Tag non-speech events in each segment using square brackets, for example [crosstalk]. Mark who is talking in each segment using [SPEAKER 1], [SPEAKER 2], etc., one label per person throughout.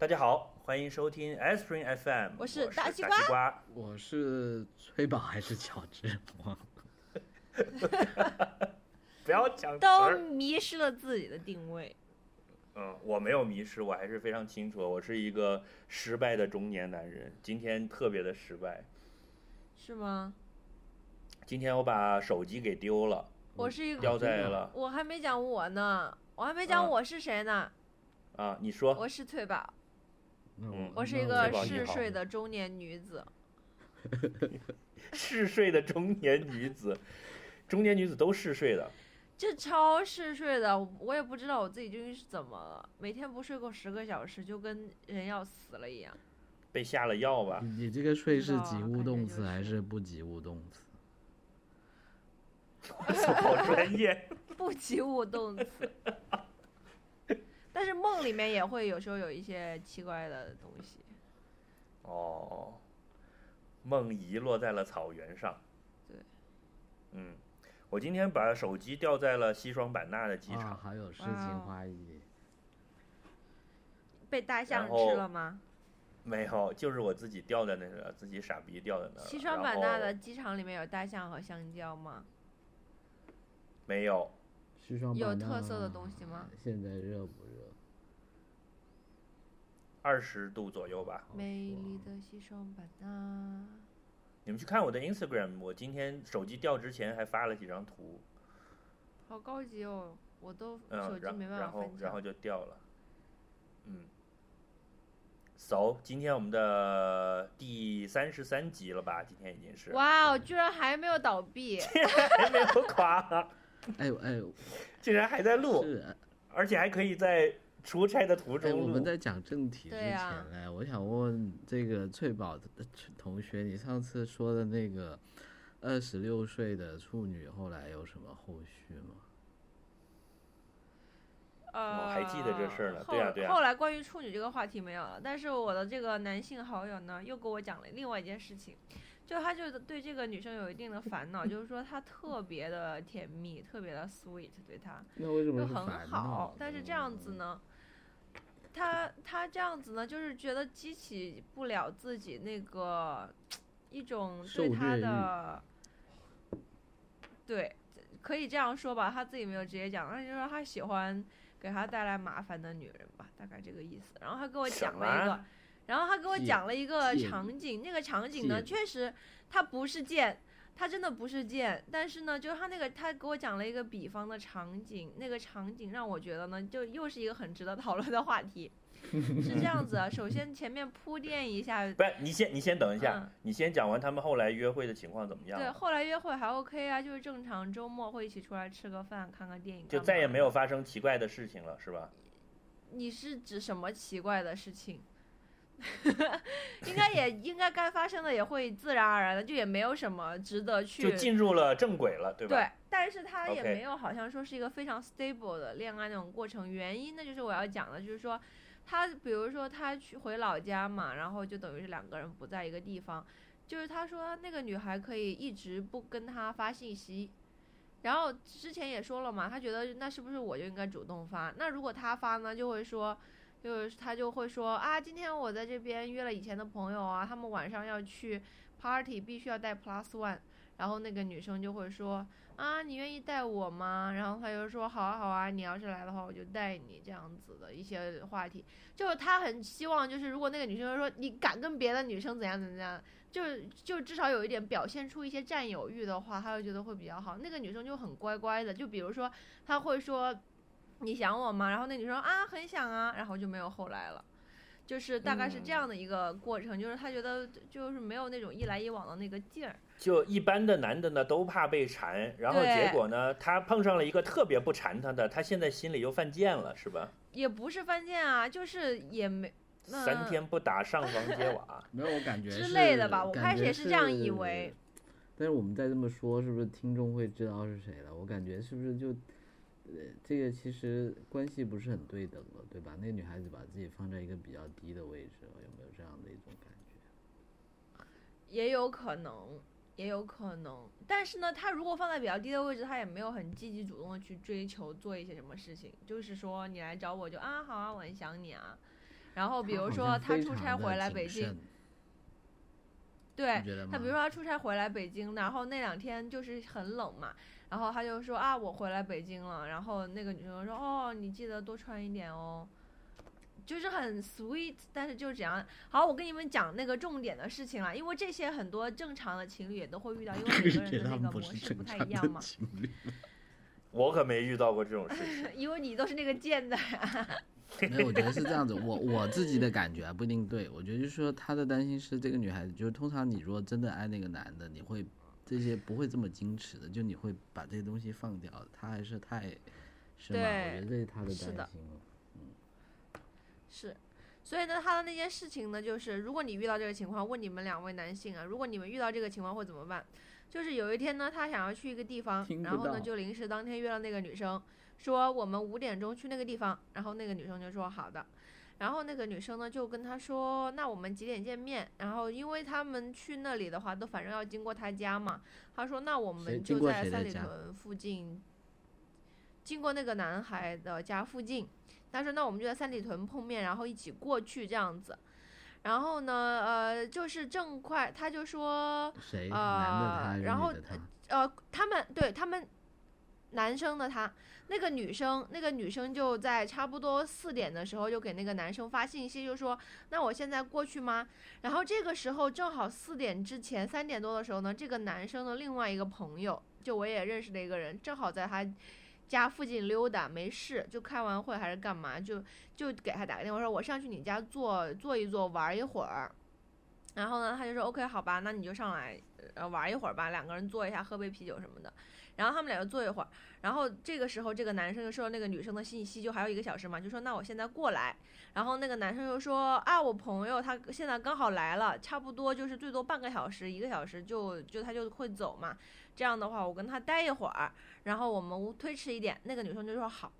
[SPEAKER 1] 大家好，欢迎收听 S Spring FM，
[SPEAKER 2] 我是
[SPEAKER 1] 是大
[SPEAKER 2] 大西瓜
[SPEAKER 1] 瓜。
[SPEAKER 3] 我是崔宝还是乔治？我 [laughs]
[SPEAKER 1] 不要讲
[SPEAKER 2] 都。迷失了自己的定位。
[SPEAKER 1] 嗯，我没有迷失，我还是非常清楚，我是一个失败的中年男人。今天特别的失败，
[SPEAKER 2] 是吗？
[SPEAKER 1] 今天我把手机给丢了，
[SPEAKER 2] 我是一
[SPEAKER 1] 掉
[SPEAKER 2] 个，
[SPEAKER 1] 在了
[SPEAKER 2] 我还没讲我呢，我还没讲
[SPEAKER 1] 啊
[SPEAKER 2] 我是谁呢。
[SPEAKER 1] 啊。你说
[SPEAKER 2] 我是翠宝，
[SPEAKER 3] 那
[SPEAKER 1] 嗯
[SPEAKER 2] 我是一个嗜睡的中年女子。[laughs]
[SPEAKER 1] 嗜睡的中年女子，中年女子都嗜睡的。
[SPEAKER 2] 这超嗜睡的，我也不知道我自己究竟是怎么了，每天不睡够十个小时，就跟人要死了一样。
[SPEAKER 1] 被下了药吧？
[SPEAKER 3] 你你这个睡是及物动词还
[SPEAKER 2] 是
[SPEAKER 3] 是不及物动词？[laughs]
[SPEAKER 1] 好专业。[laughs]
[SPEAKER 2] 不及物动词。但是梦里面也会有时候有一些奇怪的东西。
[SPEAKER 1] 哦，梦遗落在了草原上。
[SPEAKER 2] 对，
[SPEAKER 1] 嗯，我今天把手机掉在了西双版纳的机
[SPEAKER 3] 啊，
[SPEAKER 1] 场。
[SPEAKER 3] 还有诗情画意。
[SPEAKER 2] 被大象吃了吗？
[SPEAKER 1] 没有，就是我自己掉在那个，自己傻逼掉在那。
[SPEAKER 2] 西双版纳的机场里面有大象和香蕉吗？
[SPEAKER 1] 没有，
[SPEAKER 3] 西双
[SPEAKER 2] 有特色的东西吗？
[SPEAKER 3] 现在热不热？
[SPEAKER 1] 二十度左右吧。
[SPEAKER 2] 美丽的西双版纳，
[SPEAKER 1] 你们去看我的 Instagram，我今天手机掉之前还发了几张图，
[SPEAKER 2] 好高级哦！我都手
[SPEAKER 1] 嗯，
[SPEAKER 2] 机
[SPEAKER 1] 然
[SPEAKER 2] 没办法分
[SPEAKER 1] 然后然后。就掉了，嗯。So，今天我们的第三十三集了吧？今天已经是，
[SPEAKER 2] 哇哦，居然还没有倒闭！[laughs]
[SPEAKER 1] 还没有垮，
[SPEAKER 3] 哎呦哎呦，
[SPEAKER 1] 竟然还在录，
[SPEAKER 3] 是。
[SPEAKER 1] 而且还可以在出差的途
[SPEAKER 3] 哎，
[SPEAKER 1] 中录。
[SPEAKER 3] 我们在讲正题之前呢，我想问问这个翠宝的同学，你上次说的那个二十六岁的处女，后来有什么后续吗？
[SPEAKER 2] 呃，
[SPEAKER 1] 还记得这事儿呢
[SPEAKER 2] 后
[SPEAKER 1] 对呀对呀
[SPEAKER 2] 后来关于处女这个话题没有了，但是我的这个男性好友呢，又给我讲了另外一件事情，就他就对这个女生有一定的烦恼，[laughs] 就是说她特别的甜蜜，特别的 sweet 对她，
[SPEAKER 3] 那为什么
[SPEAKER 2] 就很好，但是这样子呢，他他这样子呢，就是觉得激起不了自己那个一种对他的，对，可以这样说吧，他自己没有直接讲，但是就说他喜欢给他带来麻烦的女人吧，大概这个意思。然后他给我讲了一个然后他给我讲了一个场景，那个场景呢，确实他不是贱，他真的不是贱，但是呢，就是他那个他给我讲了一个比方的场景，那个场景让我觉得呢，就又是一个很值得讨论的话题。[laughs] 是这样子啊，首先前面铺垫一下，
[SPEAKER 1] 不是你先，你先等一下，
[SPEAKER 2] 嗯
[SPEAKER 1] 你先讲完他们后来约会的情况怎么样
[SPEAKER 2] 对，后来约会还 OK 啊，就是正常周末会一起出来吃个饭、看个电影，
[SPEAKER 1] 就再也没有。发生奇怪的事情了，是吧？
[SPEAKER 2] 你是指什么奇怪的事情？[laughs] 应该也应该该发生的也会自然而然的，就也没有什么值得去
[SPEAKER 1] 就进入了正轨了，对吧？
[SPEAKER 2] 对，但是他也没有好像说是一个非常 stable 的恋爱那种过程。原因呢，就是我要讲的，就是说他比如说他去回老家嘛，然后就等于是两个人不在一个地方。就是他说那个女孩可以一直不跟他发信息，然后之前也说了嘛，他觉得那是不是我就应该主动发？那如果他发呢，就会说。就是他就会说啊，今天我在这边约了以前的朋友啊，他们晚上要去 party，必须要带 plus one。然后那个女生就会说啊，你愿意带我吗？然后他就说好啊好啊，你要是来的话，我就带你这样子的一些话题。就是他很希望，就是如果那个女生说你敢跟别的女生怎样怎样，就就至少有一点表现出一些占有欲的话，他就觉得会比较好。那个女生就很乖乖的，就比如说他会说你想我吗？然后那女生啊很想啊，然后就没有后来了。就是大概是这样的一个过程，就是他觉得就是没有那种一来一往的那个劲儿。
[SPEAKER 1] 就一般的男的呢都怕被缠，然后结果呢，他碰上了一个特别不缠他的，他现在心里又犯贱了，是吧？
[SPEAKER 2] 也不是犯贱啊，就是也没那
[SPEAKER 1] 三天不打上房揭瓦，[laughs]
[SPEAKER 3] 没有，我感觉
[SPEAKER 2] 之类的吧我开始也是这样以为。
[SPEAKER 3] 但是我们再这么说，是不是听众会知道是谁了？我感觉是不是就，呃，这个其实关系不是很对等了，对吧？那个女孩子把自己放在一个比较低的位置，有没有这样的一种感觉？
[SPEAKER 2] 也有可能，也有可能。但是呢，她如果放在比较低的位置，她也没有很积极主动的去追求做一些什么事情，就是说你来找我就啊好啊，我很想你啊。然后比如说
[SPEAKER 3] 像非
[SPEAKER 2] 他出差回来北京，对
[SPEAKER 3] 你觉得吗？
[SPEAKER 2] 他比如说他出差回来北京，然后那两天就是很冷嘛，然后他就说啊我回来北京了，然后那个女生说哦你记得多穿一点哦，就是很 sweet，但是就是这样。好，我跟你们讲那个重点的事情了，因为这些很多正常的情侣也都会遇到，因为每个人的那个 [laughs] 模式不太一样嘛。
[SPEAKER 3] 情侣。[laughs]
[SPEAKER 1] 我可没遇到过这种事情。[laughs]
[SPEAKER 2] 因为你都是那个贱的，
[SPEAKER 3] 没有，我觉得是这样子。我我自己的感觉啊，不一定对。我觉得就是说，他的担心是这个女孩子，就是通常你如果真的爱那个男的，你会这些不会这么矜持的，就你会把这些东西放掉。他还是太，是吗？我
[SPEAKER 2] 对
[SPEAKER 3] 觉得这是他的担心了。
[SPEAKER 2] 是。所以呢，他的那件事情呢，就是如果你遇到这个情况，问你们两位男性啊，如果你们遇到这个情况会怎么办？就是有一天呢，他想要去一个地方然后呢就临时当天约了那个女生，说我们五点钟去那个地方，然后那个女生就说好的，然后那个女生呢就跟他说，那我们几点见面？然后因为他们去那里的话，都反正要经过他家嘛，他说那我们就在三里屯附近，经过那个男孩的家附近，他说那我们就在三里屯碰面，然后一起过去这样子。然后呢，呃，就是正快，他就说，
[SPEAKER 3] 谁？男的他还是
[SPEAKER 2] 然后？呃，他们对他们男生的他，那个女生，那个女生就在差不多四点的时候就给那个男生发信息，就说那我现在过去吗？然后这个时候正好四点之前三点多的时候呢，这个男生的另外一个朋友，就我也认识的一个人，正好在他。家附近溜达没事，就开完会还是干嘛，就就给他打个电话说，我上去你家坐坐一坐，玩一会儿。然后呢，他就说 OK 好吧，那你就上来呃玩一会儿吧，两个人坐一下，喝杯啤酒什么的。然后他们俩就坐一会儿，然后这个时候这个男生就收到那个女生的信息，就还有一个小时嘛，就说那我现在过来。然后那个男生就说啊，我朋友他现在刚好来了，差不多就是最多半个小时、一个小时就就他就会走嘛。这样的话，我跟他待一会儿，然后我们推迟一点。那个女生就说好。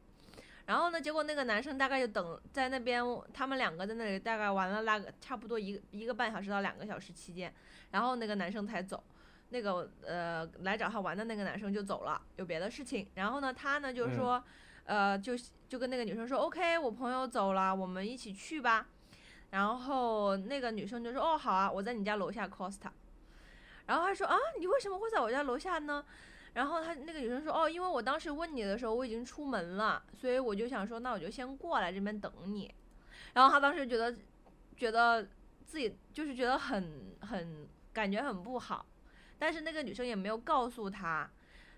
[SPEAKER 2] 然后呢，结果那个男生大概就等在那边，他们两个在那里大概玩了那个差不多一一个半小时到两个小时期间，然后那个男生才走。那个呃来找他玩的那个男生就走了，有别的事情。然后呢，他呢就说，呃，就就跟那个女生说，OK，我朋友走了，我们一起去吧。然后那个女生就说，哦，好啊，我在你家楼下 Costa。然后他说啊，你为什么会在我家楼下呢？然后他那个女生说，哦，因为我当时问你的时候我已经出门了，所以我就想说，那我就先过来这边等你。然后他当时觉得，觉得自己就是觉得很很感觉很不好，但是那个女生也没有告诉他，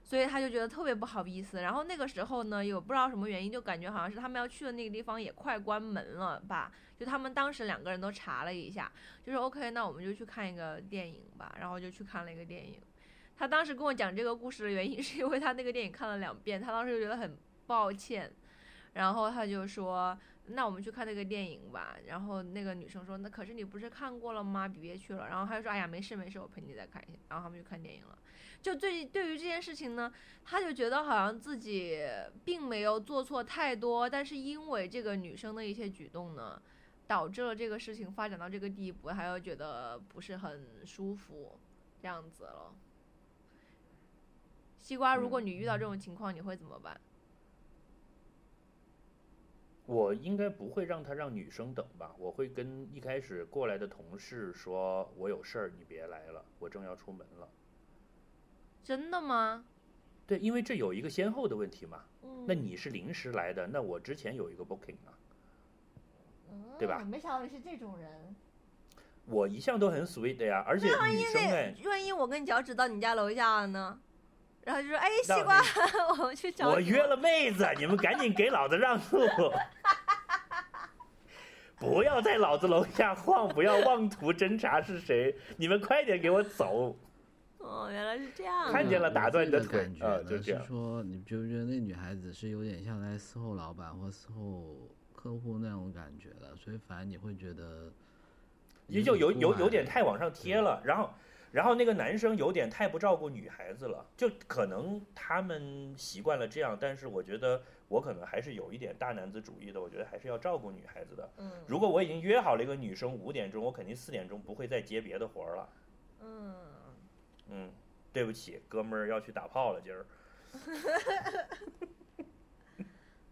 [SPEAKER 2] 所以他就觉得特别不好意思。然后那个时候呢，有不知道什么原因，就感觉好像是他们要去的那个地方也快关门了吧。就他们当时两个人都查了一下，就说 OK，那我们就去看一个电影吧。然后就去看了一个电影。他当时跟我讲这个故事的原因，是因为他那个电影看了两遍，他当时就觉得很抱歉，然后他就说：“那我们去看那个电影吧。”然后那个女生说：“那可是你不是看过了吗？别去了。”然后他就说：“哎呀，没事没事，我陪你再看一下。”然后他们就看电影了。就对对于这件事情呢，他就觉得好像自己并没有做错太多，但是因为这个女生的一些举动呢，导致了这个事情发展到这个地步，他又觉得不是很舒服，这样子了。西瓜，如果你遇到这种情况，你会怎么办？
[SPEAKER 1] 我应该不会让他让女生等吧，我会跟一开始过来的同事说，我有事儿，你别来了，我正要出门了。
[SPEAKER 2] 真的吗？
[SPEAKER 1] 对，因为这有一个先后的问题嘛。
[SPEAKER 2] 嗯
[SPEAKER 1] 那你是临时来的，那我之前有一个 booking 啊，对吧
[SPEAKER 2] 嗯没想到你是这种人。
[SPEAKER 1] 我一向都很 sweet 的呀，而且女生哎，
[SPEAKER 2] 万一我跟脚趾到你家楼下了呢？然后就说：“哎，西瓜，[laughs] 我们去找
[SPEAKER 1] 我约了妹子，你们赶紧给老子让路，不要在老子楼下晃，不要妄图侦查是谁，你们快点给我走。
[SPEAKER 2] 哦，原来是这样。
[SPEAKER 1] 看见了打断你的
[SPEAKER 3] 感觉
[SPEAKER 1] 就这样
[SPEAKER 3] 是说，你觉不觉得那女孩子是有点像在伺候老板或伺候客户那种感觉的？所以反而你会觉得
[SPEAKER 1] 也就有有有点
[SPEAKER 3] 太
[SPEAKER 1] 太往上贴了，然后然后那个男生有点太不照顾女孩子了，就可能他们习惯了这样，但是我觉得我可能还是有一点大男子主义的，我觉得还是要照顾女孩子的。
[SPEAKER 2] 嗯
[SPEAKER 1] 如果我已经约好了一个女生五点钟，我肯定四点钟不会再接别的活儿了。
[SPEAKER 2] 嗯，
[SPEAKER 1] 嗯，对不起，哥们儿要去打炮了，今儿。[laughs]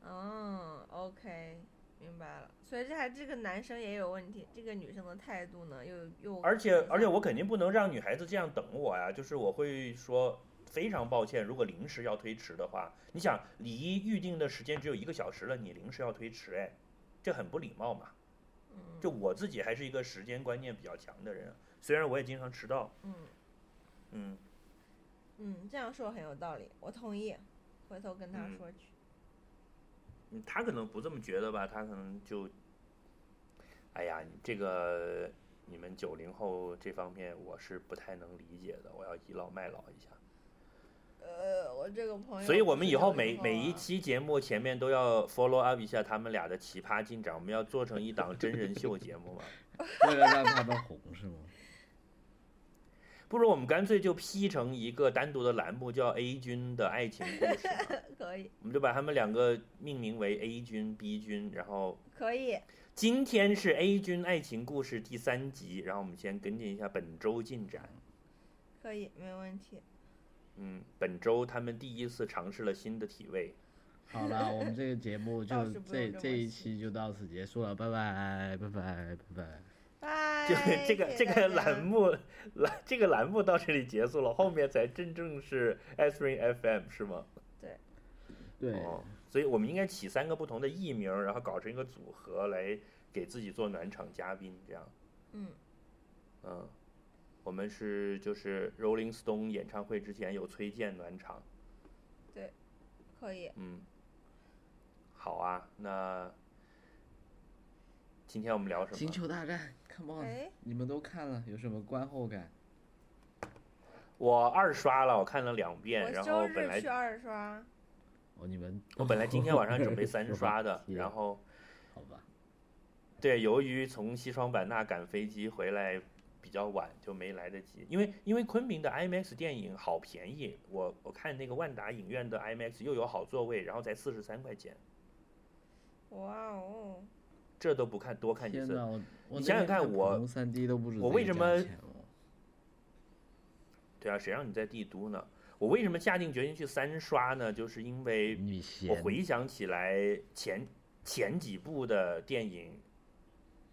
[SPEAKER 2] 嗯，OK，明白了。所以这还这个男生也有问题，这个女生的态度呢又又
[SPEAKER 1] 而且而且我肯定不能让女孩子这样等我呀，就是我会说非常抱歉，如果临时要推迟的话，你想离预定的时间只有一个小时了，你临时要推迟，哎，这很不礼貌嘛。
[SPEAKER 2] 嗯
[SPEAKER 1] 就我自己还是一个时间观念比较强的人，虽然我也经常迟到，
[SPEAKER 2] 嗯
[SPEAKER 1] 嗯，
[SPEAKER 2] 嗯，这样说很有道理，我同意，回头跟他
[SPEAKER 1] 嗯
[SPEAKER 2] 说去。
[SPEAKER 1] 嗯他可能不这么觉得吧，他可能就，哎呀，你这个你们九零后这方面我是不太能理解的，我要倚老卖老一下。
[SPEAKER 2] 呃，我这个朋友，
[SPEAKER 1] 所以我们以后每每一，期节目前面都要 follow up 一下他们俩的奇葩进展，我们要做成一档真人秀节目嘛？[laughs]
[SPEAKER 3] 为了让他们红是吗？[laughs]
[SPEAKER 1] 不如我们干脆就 P 成一个单独的栏目，叫 A 君的爱情故事，[laughs]
[SPEAKER 2] 可以
[SPEAKER 1] 我们就把他们两个命名为 A 君、B 君，然后
[SPEAKER 2] 可以，
[SPEAKER 1] 今天是 A 君爱情故事第三集，然后我们先跟进一下本周进展。
[SPEAKER 2] 可以，没问题。
[SPEAKER 1] 嗯，本周他们第一次尝试了新的体位。
[SPEAKER 3] 好了，[laughs] 我们这个节目就
[SPEAKER 2] 这
[SPEAKER 3] 这这一期就到此结束了，拜拜拜拜拜拜。
[SPEAKER 2] 拜。
[SPEAKER 1] 就这个这个栏目栏这个栏目到这里结束了，后面才真正是 S Ring FM 是吗？
[SPEAKER 3] 对，
[SPEAKER 1] 哦，所以我们应该起三个不同的艺名，然后搞成一个组合来给自己做暖场嘉宾，这样。
[SPEAKER 2] 嗯，
[SPEAKER 1] 嗯，我们是就是 Rolling Stone 演唱会之前有崔健暖场。
[SPEAKER 2] 对可以。
[SPEAKER 1] 嗯，好啊，那今天我们聊什么星？
[SPEAKER 3] 球大战，Come on，
[SPEAKER 2] 哎，
[SPEAKER 3] 你们都看了，有什么观后感？
[SPEAKER 1] 我二刷了，我看了两遍，然后本来
[SPEAKER 2] 日去二刷。
[SPEAKER 3] 哦，你们
[SPEAKER 1] 我本来今天晚上准备三刷的，[laughs] 然后
[SPEAKER 3] 好吧，
[SPEAKER 1] 对，由于从西双版纳赶飞机回来比较晚，就没来得及。因为因为昆明的 IMAX 电影好便宜，我我看那个万达影院的 IMAX 又有好座位，然后才四十三块钱，
[SPEAKER 2] 哇哦，
[SPEAKER 1] 这都不看多看几次。
[SPEAKER 3] 天哪，我我
[SPEAKER 1] 你想想看我
[SPEAKER 3] 三 D 都不
[SPEAKER 1] 我为什么对啊，谁让你在帝都呢？我为什么下定决心去三刷呢？就是因为我回想起来前前几部的电影，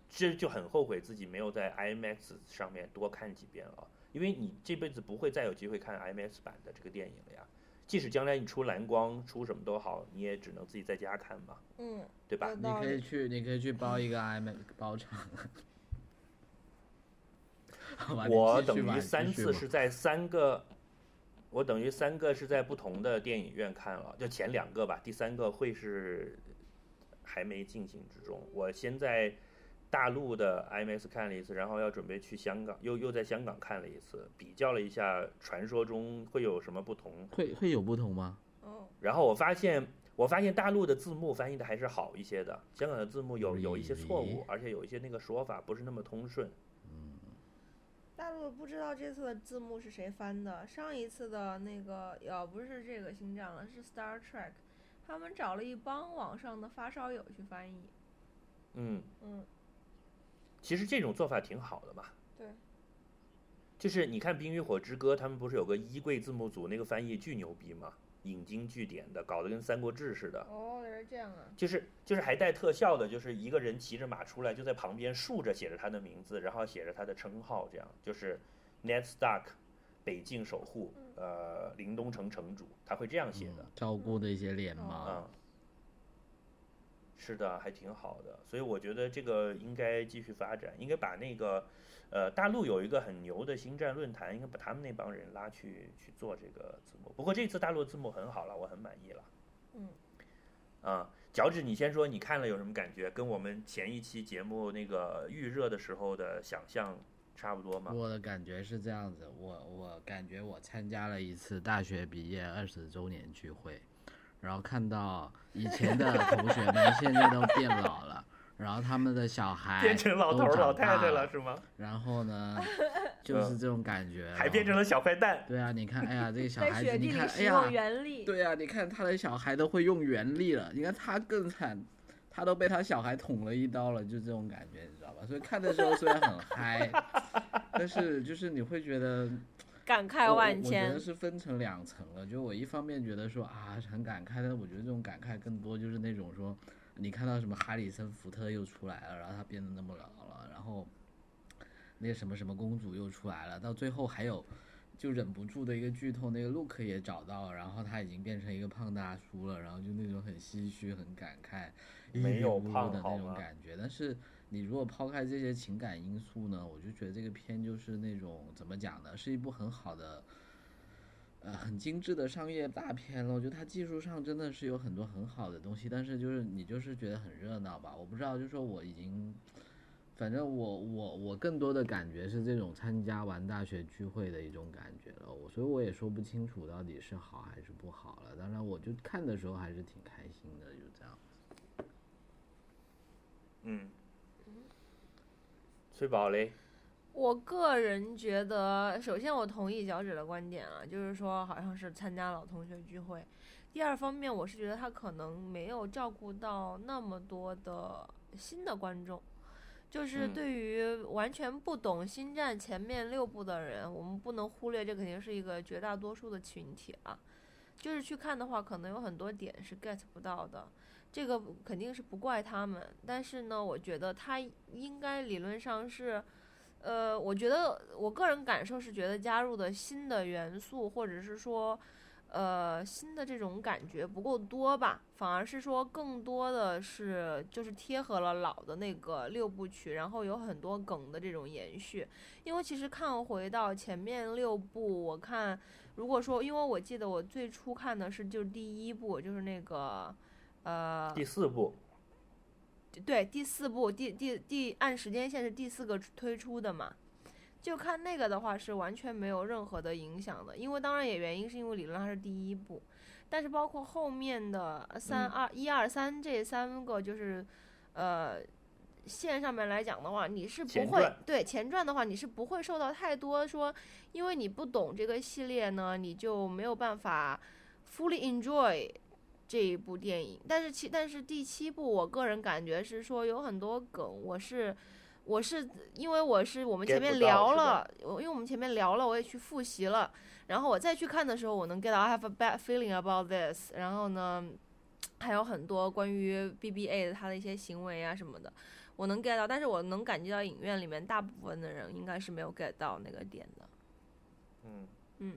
[SPEAKER 1] 这就很后悔自己没有在 IMAX 上面多看几遍了，因为你这辈子不会再有机会看 IMAX 版的这个电影了呀。即使将来你出蓝光出什么都好，你也只能自己在家看嘛，
[SPEAKER 2] 嗯，
[SPEAKER 1] 对吧？
[SPEAKER 3] 你。可以去，你可以去包一个 IMAX 包场。好吧，
[SPEAKER 1] 我等于三次是在三个，我等于三个是在不同的电影院看了，就前两个吧，第三个会是还没进行之中。我先在大陆的 IMAX 看了一次，然后要准备去香港，又又在香港看了一次，比较了一下传说中会有什么不同，
[SPEAKER 3] 会会有不同吗？
[SPEAKER 2] 哦，
[SPEAKER 1] 然后我发现。我发现大陆的字幕翻译的还是好一些的，香港的字幕有有一些错误而且有一些那个说法不是那么通顺。
[SPEAKER 2] 嗯大陆不知道这次的字幕是谁翻的，上一次的那个也不是这个星战了，是 Star Trek，他们找了一帮网上的发烧友去翻译。
[SPEAKER 1] 嗯，
[SPEAKER 2] 嗯，
[SPEAKER 1] 其实这种做法挺好的嘛。
[SPEAKER 2] 对。
[SPEAKER 1] 就是你看《冰与火之歌》，他们不是有个衣柜字幕组，那个翻译巨牛逼嘛，引经据典的，搞得跟《三国志》似的。
[SPEAKER 2] 哦，原来这样啊。
[SPEAKER 1] 就是就是还带特效的，就是一个人骑着马出来，就在旁边竖着写着他的名字，然后写着他的称号，这样就是 Ned Stark，北境守护，呃，林东城城主，他会这样写的。
[SPEAKER 3] 照顾的一些脸
[SPEAKER 2] 哦
[SPEAKER 3] 嘛，
[SPEAKER 1] 啊，是的，还挺好的，所以我觉得这个应该继续发展，应该把那个，呃，大陆有一个很牛的星战论坛，应该把他们那帮人拉去去做这个字幕。不过这次大陆字幕很好了，我很满意了。
[SPEAKER 2] 嗯，
[SPEAKER 1] 啊，脚趾，你先说你看了有什么感觉？跟我们前一期节目那个预热的时候的想象差不多吗？
[SPEAKER 3] 我的感觉是这样子，我我感觉我参加了一次大学毕业二十周年聚会，然后看到以前的同学们现在都变老了，然后他们的小孩
[SPEAKER 1] 变成老头老太太了
[SPEAKER 3] 了，
[SPEAKER 1] 是吗？
[SPEAKER 3] 然后呢，[laughs] 就是这种感觉，
[SPEAKER 1] 还变成了小坏蛋。
[SPEAKER 3] 对啊，你看，哎呀，这个小孩子，你看，哎呀，
[SPEAKER 2] 原力。
[SPEAKER 3] 对啊，你看他的小孩都会用原力了，你看他更惨，他都被他小孩捅了一刀了，就这种感觉，你知道吧？所以看的时候虽然很嗨，[laughs] 但是就是你会觉得
[SPEAKER 2] 感慨万千
[SPEAKER 3] 我觉得。是分成两层了，就我一方面觉得说啊很感慨，但我觉得这种感慨更多就是那种说，你看到什么哈里森福特又出来了，然后他变得那么老了，然后那个什么什么公主又出来了，到最后还有就忍不住的一个剧透，那个 Luke 也找到了，然后他已经变成一个胖大叔了，然后就那种很唏嘘、很感慨、
[SPEAKER 1] 没有
[SPEAKER 3] 一脸
[SPEAKER 1] 胖
[SPEAKER 3] 的那种感觉。但是你如果抛开这些情感因素呢，我就觉得这个片就是那种怎么讲呢，是一部很好的。呃，很精致的商业大片了，我觉得它技术上真的是有很多很好的东西，但是就是你就是觉得很热闹吧，我不知道，就是说我已经，反正我我我更多的感觉是这种参加完大学聚会的一种感觉了，我所以我也说不清楚到底是好还是不好了，当然我就看的时候还是挺开心的，就这样。
[SPEAKER 1] 嗯，翠宝嘞，
[SPEAKER 2] 我个人觉得，首先我同意脚趾的观点啊，就是说好像是参加老同学聚会。第二方面，我是觉得他可能没有照顾到那么多的新的观众，就是
[SPEAKER 1] 嗯
[SPEAKER 2] 对于完全不懂《星战》前面六部的人，我们不能忽略，这肯定是一个绝大多数的群体啊。就是去看的话，可能有很多点是 get 不到的，这个肯定是不怪他们。但是呢，我觉得他应该理论上是。呃，我觉得我个人感受是觉得加入的新的元素，或者是说，呃，新的这种感觉不够多吧，反而是说更多的是就是贴合了老的那个六部曲，然后有很多梗的这种延续。因为其实看回到前面六部，我看如果说，因为我记得我最初看的是就是第一部，就是那个，呃，
[SPEAKER 1] 第四部，
[SPEAKER 2] 对，第四部第第第按时间线是第四个推出的嘛，就看那个的话是完全没有任何的影响的，因为当然也原因是因为理论上是第一部，但是包括后面的三
[SPEAKER 1] 嗯
[SPEAKER 2] 二一二三这三个就是，呃。线上面来讲的话，你是不会
[SPEAKER 1] 前
[SPEAKER 2] 对前传的话，你是不会受到太多说，因为你不懂这个系列呢，你就没有办法 fully enjoy 这一部电影，但是其但是第七部，我个人感觉是说有很多梗，我是我是因为我是我们前面聊了，我因为我们前面聊了，我也去复习了，然后我再去看的时候，我能 get 到 I have a bad feeling about this，然后呢，还有很多关于 BBA 的他的一些行为啊什么的，我能 get 到，但是我能感觉到影院里面大部分的人应该是没有 get 到那个点的。嗯。
[SPEAKER 1] 嗯，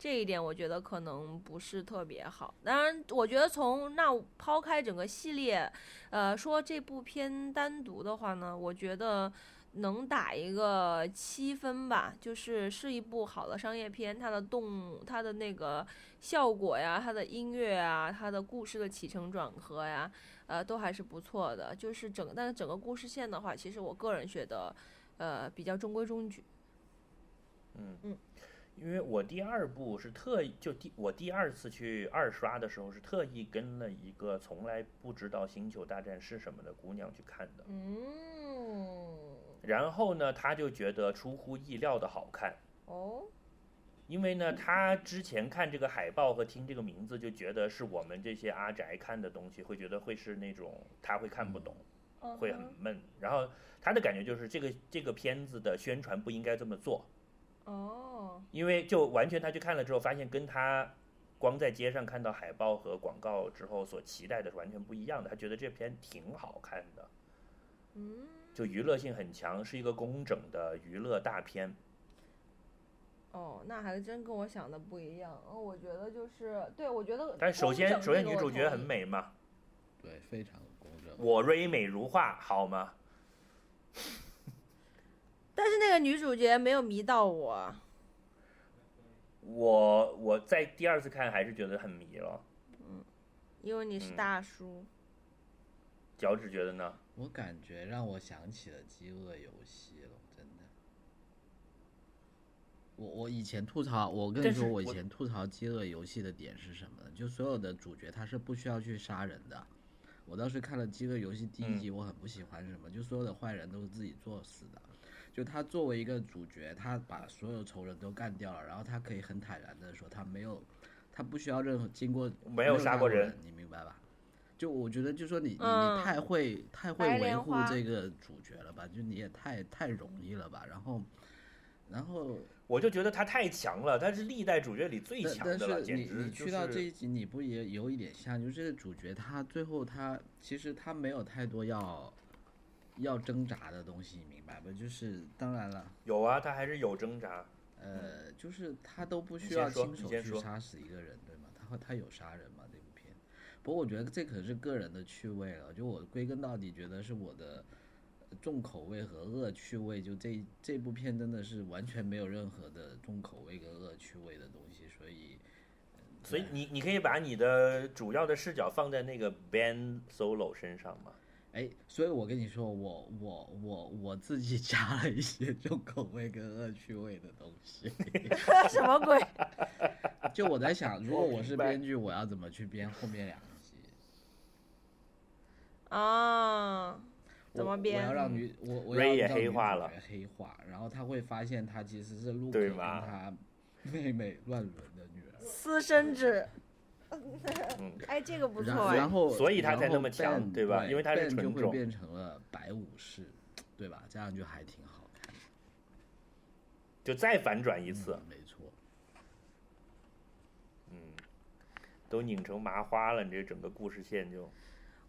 [SPEAKER 2] 这一点我觉得可能不是特别好。当然，我觉得从那抛开整个系列，呃，说这部片单独的话呢，我觉得能打一个七分吧，就是是一部好的商业片，它的动、它的那个效果呀、它的音乐啊、它的故事的起承转合呀，呃，都还是不错的。就是整，但是整个故事线的话，其实我个人觉得，呃，比较中规中矩。
[SPEAKER 1] 嗯
[SPEAKER 2] 嗯，
[SPEAKER 1] 因为我第二部是特意就第我第二次去二刷的时候是特意跟了一个从来不知道星球大战是什么的姑娘去看的，
[SPEAKER 2] 嗯，
[SPEAKER 1] 然后呢，她就觉得出乎意料的好看。
[SPEAKER 2] 哦。
[SPEAKER 1] 因为呢，她之前看这个海报和听这个名字，就觉得是我们这些阿宅看的东西，会觉得会是那种她会看不懂，会很闷。然后她的感觉就是这个这个片子的宣传不应该这么做，
[SPEAKER 2] 哦，
[SPEAKER 1] 因为就完全他去看了之后，发现跟他光在街上看到海报和广告之后所期待的是完全不一样的。他觉得这片挺好看的，
[SPEAKER 2] 嗯，
[SPEAKER 1] 就娱乐性很强，是一个工整的娱乐大片。
[SPEAKER 2] 哦，那还真跟我想的不一样。哦，我觉得就是，对我觉得。
[SPEAKER 1] 但首先，首先女主角很
[SPEAKER 2] 美。
[SPEAKER 1] 嘛，
[SPEAKER 3] 对，非常工整。
[SPEAKER 1] 我瑞美如画，好吗？
[SPEAKER 2] 但是那个女主角没有迷到我。
[SPEAKER 1] 我我在第二次看还是觉得很迷了。
[SPEAKER 2] 嗯因为你是
[SPEAKER 1] 嗯
[SPEAKER 2] 大叔。
[SPEAKER 1] 脚趾觉得呢？
[SPEAKER 3] 我感觉让我想起了《饥饿游戏》了，真的。我我以前吐槽，我跟你说，我以前吐槽《饥饿游戏》的点是什么呢？就所有的主角他是不需要去杀人的。我当时看了《饥饿游戏》第一集，我很不喜欢什么，就所有的坏人都是自己作死的。就他作为一个主角，他把所有仇人都干掉了，然后他可以很坦然的说他没有，他不需要任何经过
[SPEAKER 1] 没有杀
[SPEAKER 3] 杀
[SPEAKER 1] 过人
[SPEAKER 3] 人，你明白吧？就我觉得，就说你你
[SPEAKER 2] 嗯
[SPEAKER 3] 你太会太会维护这个主角了吧？就你也太太容易了吧？然后，然后
[SPEAKER 1] 我就觉得他太强了，他是历代主角里最
[SPEAKER 3] 但但
[SPEAKER 1] 强的了，
[SPEAKER 3] 是你你去到这一集，你不也有一点像，就是这个主角他最后他其实他没有太多要要挣扎的东西，你明白吧？就是当然了，
[SPEAKER 1] 有啊，他还是有挣扎。
[SPEAKER 3] 呃，就是他都不需要亲手去杀死一个人，对吗？他会他有杀人吗？这部片？不过我觉得这可是个人的趣味了，就我归根到底觉得是我的呃重口味和恶趣味，就这这部片真的是完全没有任何的重口味跟恶趣味的东西，所以。
[SPEAKER 1] 所以你你可以把你的主要的视角放在那个 Ben Solo 身上嘛？
[SPEAKER 3] 哎，所以我跟你说，我我我我自己 [laughs] 加了一些重口味跟恶趣味的东西。[laughs]
[SPEAKER 2] 什么鬼？[laughs]
[SPEAKER 3] 就我在想，如果我是编剧，我要怎么去编后面两集？
[SPEAKER 2] 啊，怎么编我
[SPEAKER 3] 要让女我我要让女
[SPEAKER 1] 黑化了
[SPEAKER 3] 黑化，然后他会发现他其实是陆克跟他妹妹乱伦的女儿。
[SPEAKER 2] 私生子。
[SPEAKER 1] 嗯，
[SPEAKER 2] 哎，这个不错哎。
[SPEAKER 3] 然后，
[SPEAKER 1] 所以他才那么强对吧因为他是纯种
[SPEAKER 3] 就会变成了白武士，对吧？这样就还挺好看的。
[SPEAKER 1] 就再反转一次，
[SPEAKER 3] 嗯没错。
[SPEAKER 1] 嗯，都拧成麻花了，你这整个故事线就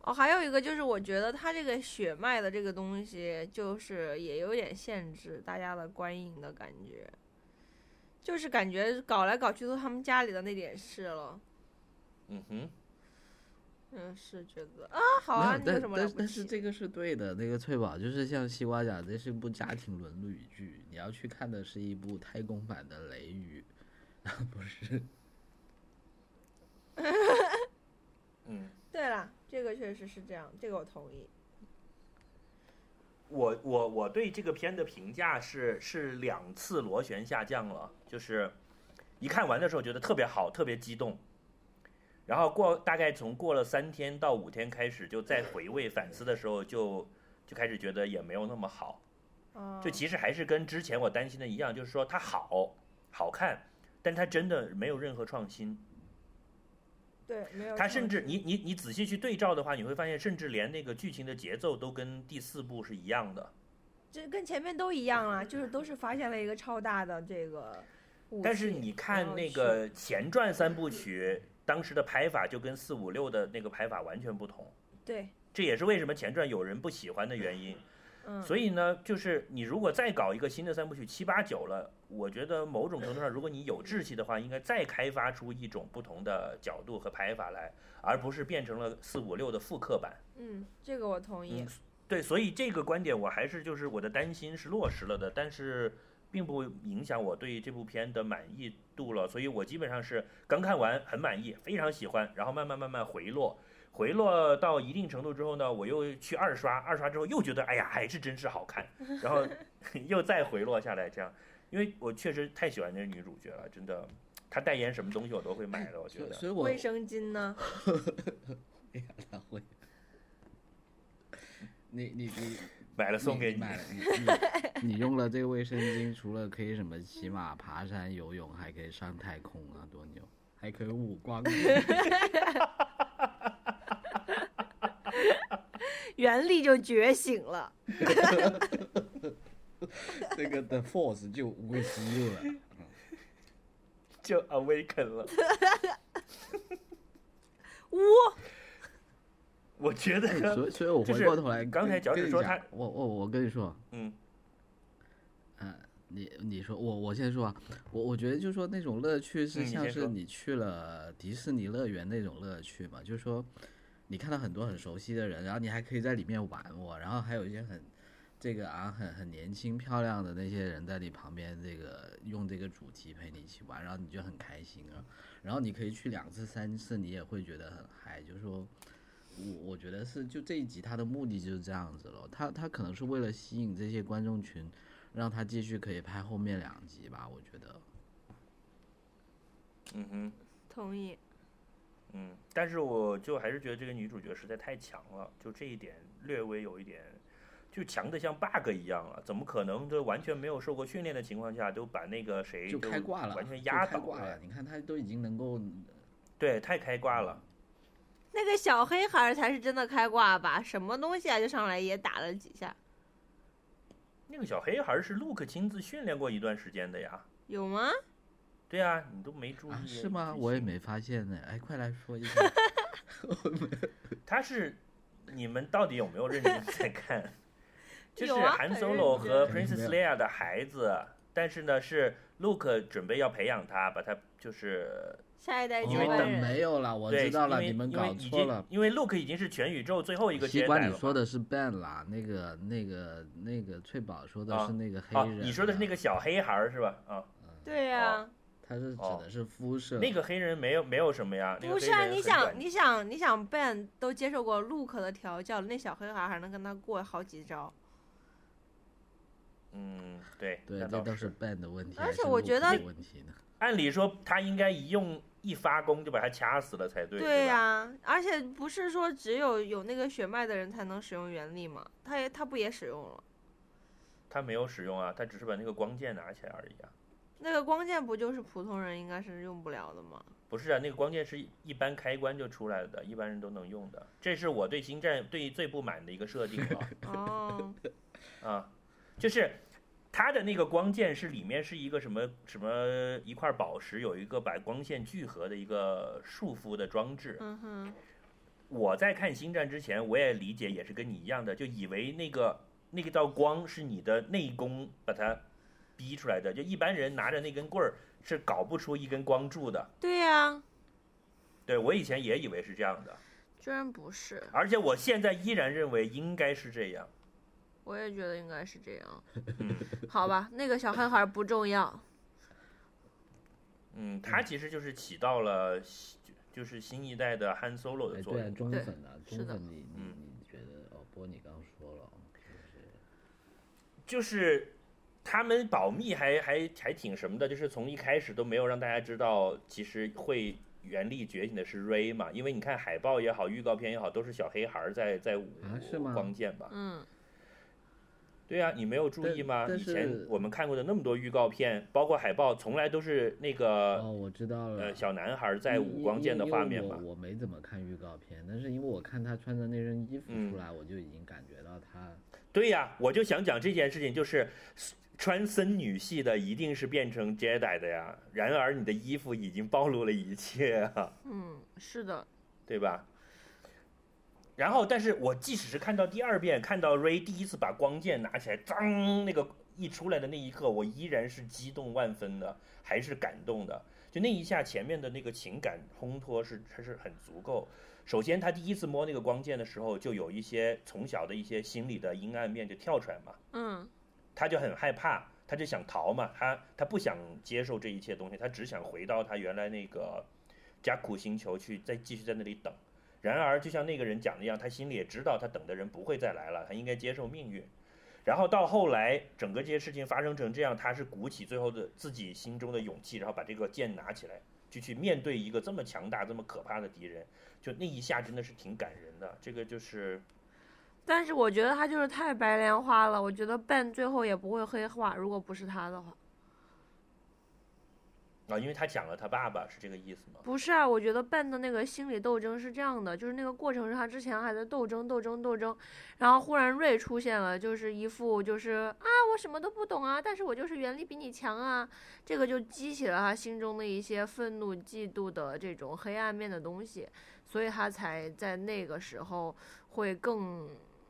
[SPEAKER 2] 哦，还有一个就是，我觉得他这个血脉的这个东西，就是也有点限制大家的观影的感觉，就是感觉搞来搞去都他们家里的那点事了。
[SPEAKER 1] 嗯哼，
[SPEAKER 2] 嗯，是觉得啊，好啊，
[SPEAKER 3] 没有但但但是？这个是对的，那个翠宝就是像西瓜讲，这是一部家庭伦理剧，你要去看的是一部太空版的《雷雨》，[laughs] 不是？
[SPEAKER 1] 嗯，[laughs]
[SPEAKER 2] 对了，这个确实是这样，这个我同意。
[SPEAKER 1] 我我我对这个片的评价是是两次螺旋下降了，就是一看完的时候觉得特别好，特别激动，然后过大概从过了三天到五天开始，就再回味反思的时候就就开始觉得也没有那么好。就，其实还是跟之前我担心的一样，就是说它好好看，但它真的没有任何创新。
[SPEAKER 2] 对没有。
[SPEAKER 1] 它甚至你你你仔细去对照的话，你会发现，甚至连那个剧情的节奏都跟第四部是一样的。
[SPEAKER 2] 这跟前面都一样啊，[laughs] 就是都是发现了一个超大的这个。
[SPEAKER 1] 但是你看那个前传三部曲，当时的拍法就跟四五六的那个拍法完全不同。
[SPEAKER 2] 对，
[SPEAKER 1] 这也是为什么前传有人不喜欢的原因。
[SPEAKER 2] 嗯，
[SPEAKER 1] 所以呢，就是你如果再搞一个新的三部曲七八九了，我觉得某种程度上，如果你有志气的话，应该再开发出一种不同的角度和拍法来，而不是变成了四五六的复刻版。
[SPEAKER 2] 嗯，这个我同意
[SPEAKER 1] 嗯。，对，所以这个观点我还是就是我的担心是落实了的，但是并不影响我对这部片的满意度了。所以我基本上是刚看完很满意，非常喜欢，然后慢慢慢慢回落，回落到一定程度之后呢，我又去二刷，二刷之后又觉得哎呀还是真是好看，[laughs] 然后 [laughs] 又再回落下来这样，因为我确实太喜欢这个女主角了，真的，她代言什么东西我都会买的，我觉得。
[SPEAKER 3] 所以所以我
[SPEAKER 2] 卫生巾呢？[laughs]
[SPEAKER 3] 哎呀，他会。你你你
[SPEAKER 1] 买了送给你，
[SPEAKER 3] 买了，[laughs] 你你你用了这个卫生巾，除了可以什么骑马、爬山、游泳，还可以上太空啊，多牛！还可以五光，
[SPEAKER 2] 原力就觉醒了。[laughs]
[SPEAKER 3] 这个的 force 就无归之入了。
[SPEAKER 1] 就 awaken 了。[laughs]
[SPEAKER 2] 呜，
[SPEAKER 1] 我觉得，
[SPEAKER 3] 哎所以所以我回过头来
[SPEAKER 1] 刚才脚趾说他
[SPEAKER 3] 讲我我我跟你说，
[SPEAKER 1] 嗯
[SPEAKER 3] 嗯，你你说我我先说啊，我我觉得就是说那种乐趣是像是你去了迪士尼乐园那种乐趣嘛，就是说你看到很多很熟悉的人，然后你还可以在里面玩我，然后还有一些很这个啊很很年轻漂亮的那些人在你旁边，这个用这个主题陪你一起玩，然后你就很开心啊，然后你可以去两次三次，你也会觉得很嗨，就是说。我我觉得是，就这一集他的目的就是这样子了，他他可能是为了吸引这些观众群，让他继续可以拍后面两集吧，我觉得。
[SPEAKER 1] 嗯哼。
[SPEAKER 2] 同意。
[SPEAKER 1] 嗯，但是我就还是觉得这个女主角实在太强了，就这一点略微有一点，就强的像 bug 一样了。怎么可能就完全没有受过训练的情况下，都把那个谁
[SPEAKER 3] 就开挂了，
[SPEAKER 1] 完全压倒
[SPEAKER 3] 了。你看他都已经能够，
[SPEAKER 1] 对，太开挂了。
[SPEAKER 2] 那个小黑孩儿才是真的开挂吧？什么东西啊，就上来也打了几下。
[SPEAKER 1] 那个小黑孩是 Luke 亲自训练过一段时间的呀。
[SPEAKER 2] 有吗？
[SPEAKER 1] 对啊，你都没注意、
[SPEAKER 3] 啊，是吗？我也没发现呢。哎，快来说一下。[laughs]
[SPEAKER 1] 他是你们到底有没有认真在看？[laughs] 就是韩
[SPEAKER 2] 很
[SPEAKER 1] Solo 和 Princess Leia 的孩子，但是呢是 Luke 准备要培养他，把他就是
[SPEAKER 2] 下一代接
[SPEAKER 1] 因为
[SPEAKER 3] 哦
[SPEAKER 2] 班人。
[SPEAKER 3] 没有了，我，知道了，
[SPEAKER 1] 因为
[SPEAKER 3] 你们搞错了。
[SPEAKER 1] 因为 Luke 已经是全宇宙最后一个
[SPEAKER 3] 西瓜，
[SPEAKER 1] 接待了嘛。
[SPEAKER 3] 你说的是 Ben 啦，那个、那个、那个翠宝说的
[SPEAKER 1] 啊
[SPEAKER 3] 是那个黑
[SPEAKER 1] 啊，
[SPEAKER 3] 人、
[SPEAKER 1] 你说的是那个，小黑孩儿是吧？啊，
[SPEAKER 2] 对呀、
[SPEAKER 3] 他是指
[SPEAKER 1] 哦
[SPEAKER 3] 的是肤色。
[SPEAKER 1] 那个黑人没有没有什么呀，
[SPEAKER 2] 不是啊，你想，你想，你想，Ben 都接受过 Luke 的调教，那小黑孩还能跟他过好几招。
[SPEAKER 1] 嗯，对，
[SPEAKER 3] 对，这都是 Ben 的问题，
[SPEAKER 2] 而
[SPEAKER 3] 还是
[SPEAKER 2] 且我觉
[SPEAKER 3] Luke
[SPEAKER 2] 得
[SPEAKER 3] 的问题呢。
[SPEAKER 1] 按理说他应该一用一发功就把他掐死了才对，对吧？
[SPEAKER 2] 呀、而且不是说只有有那个血脉的人才能使用原力吗？他也他不也使用了？
[SPEAKER 1] 他没有使用啊，他只是把那个光剑拿起来而已啊。
[SPEAKER 2] 那个光剑不就是普通人应该是用不了的吗？
[SPEAKER 1] 不是啊，那个光剑是一般开关就出来的，一般人都能用的。这是我对星战对最不满的一个设定啊 [laughs]
[SPEAKER 2] 哦，
[SPEAKER 1] 啊，就是它的那个光剑是里面是一个什么什么一块宝石，有一个把光线聚合的一个束缚的装置。
[SPEAKER 2] 嗯哼，
[SPEAKER 1] 我在看星战之前，我也理解也是跟你一样的，就以为那个那个道光是你的内功把它逼出来的，就一般人拿着那根棍儿是搞不出一根光柱的。
[SPEAKER 2] 对呀、
[SPEAKER 1] 对我以前也以为是这样的，
[SPEAKER 2] 居然不是，
[SPEAKER 1] 而且我现在依然认为应该是这样。
[SPEAKER 2] 我也觉得应该是这样。
[SPEAKER 1] 嗯
[SPEAKER 2] 好吧，那个小黑孩不重要。
[SPEAKER 1] 嗯，他其实就是起到了就是新一代的 Han Solo 的
[SPEAKER 3] 哎，对啊，
[SPEAKER 1] 作用。
[SPEAKER 2] 对
[SPEAKER 3] 啊，
[SPEAKER 2] 是的
[SPEAKER 3] 忠粉你，你
[SPEAKER 1] 嗯
[SPEAKER 3] 你觉得？哦，不过你刚说了，
[SPEAKER 1] 就是他们保密还还还挺什么的，就是从一开始都没有让大家知道，其实会原力觉醒的是 Ray 嘛，因为你看海报也好，预告片也好，都是小黑孩在在舞
[SPEAKER 3] 啊是吗
[SPEAKER 1] 光剑吧？
[SPEAKER 2] 嗯，
[SPEAKER 1] 对啊，你没有注意吗？以前我们看过的那么多预告片，包括海报，从来都是那个
[SPEAKER 3] 哦，我知道了。
[SPEAKER 1] 呃小男孩在
[SPEAKER 3] 因
[SPEAKER 1] 舞光剑的画面嘛。
[SPEAKER 3] 我我没怎么看预告片，但是因为我看他穿的那身衣服
[SPEAKER 1] 嗯
[SPEAKER 3] 出来，我就已经感觉到他
[SPEAKER 1] 对呀、我就想讲这件事情，就是穿森女系的一定是变成 Jedi 的呀。然而你的衣服已经暴露了一切啊，
[SPEAKER 2] 嗯，是的，
[SPEAKER 1] 对吧？然后，但是我即使是看到第二遍，看到 Ray 第一次把光剑拿起来，当那个一出来的那一刻，我依然是激动万分的，还是感动的。就那一下，前面的那个情感烘托是还是很足够。首先，他第一次摸那个光剑的时候，就有一些从小的一些心理的阴暗面就跳出来嘛。
[SPEAKER 2] 嗯，
[SPEAKER 1] 他就很害怕，他就想逃嘛，他他不想接受这一切东西，他只想回到他原来那个加苦星球去，再继续在那里等。然而，就像那个人讲的一样，他心里也知道他等的人不会再来了，他应该接受命运。然后到后来，整个这些事情发生成这样，他是鼓起最后的自己心中的勇气，然后把这个剑拿起来，就去面对一个这么强大、这么可怕的敌人。就那一下真的是挺感人的，这个就是
[SPEAKER 2] 但是我觉得他就是太白莲花了。我觉得 Ben 最后也不会黑化，如果不是他的话。
[SPEAKER 1] 啊，因为他讲了他爸爸是这个意思吗？
[SPEAKER 2] 不是啊，我觉得 Ben 的那个心理斗争是这样的，就是那个过程是他之前还在斗争、斗争、斗争，然后忽然瑞出现了，就是一副就是啊，我什么都不懂啊，但是我就是原力比你强啊，这个就激起了他心中的一些愤怒、嫉妒的这种黑暗面的东西，所以他才在那个时候会更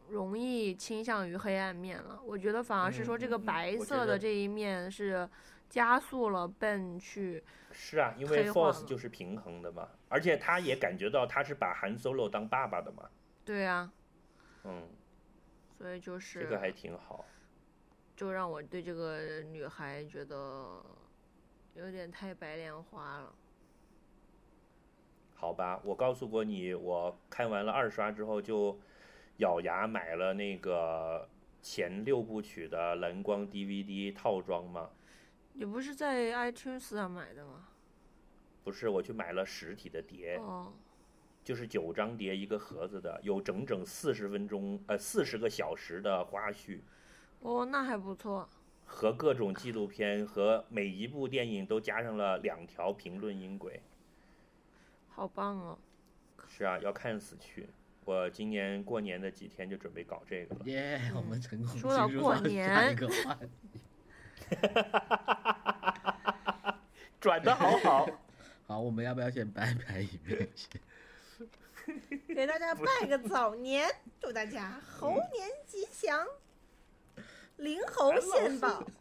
[SPEAKER 2] 容易倾向于黑暗面了。我觉得反而是说这个白色的这一面是加速了 Ben 去。
[SPEAKER 1] 是啊，因为 Force 就是平衡的嘛，而且他也感觉到他是把韩 Solo 当爸爸的嘛，
[SPEAKER 2] 对啊，
[SPEAKER 1] 嗯，
[SPEAKER 2] 所以就是
[SPEAKER 1] 这个还挺好。
[SPEAKER 2] 就让我对这个女孩觉得有点太白莲花了。
[SPEAKER 1] 好吧，我告诉过你，我看完了二刷之后就咬牙买了那个前六部曲的蓝光 DVD 套装嘛，
[SPEAKER 2] 你不是在 iTunes 上买的吗？
[SPEAKER 1] 不是，我去买了实体的碟，
[SPEAKER 2] 哦，
[SPEAKER 1] 就是九张碟一个盒子的，有整整四十分钟，呃，四十个小时的花絮。
[SPEAKER 2] 哦，那还不错。
[SPEAKER 1] 和各种纪录片和每一部电影都加上了两条评论音轨。
[SPEAKER 2] 好棒哦！
[SPEAKER 1] 是啊，要看死去。我今年过年的几天就准备搞这个了。
[SPEAKER 3] 耶，我们成功
[SPEAKER 2] 说到过
[SPEAKER 3] 进入下
[SPEAKER 2] 年
[SPEAKER 3] 一个话题。[laughs]
[SPEAKER 1] 转的好好，[laughs]
[SPEAKER 3] 好，我们要不要先拜拜一遍先？[laughs]
[SPEAKER 2] 给大家拜个早年，祝大家猴年吉祥，灵猴献宝。[laughs]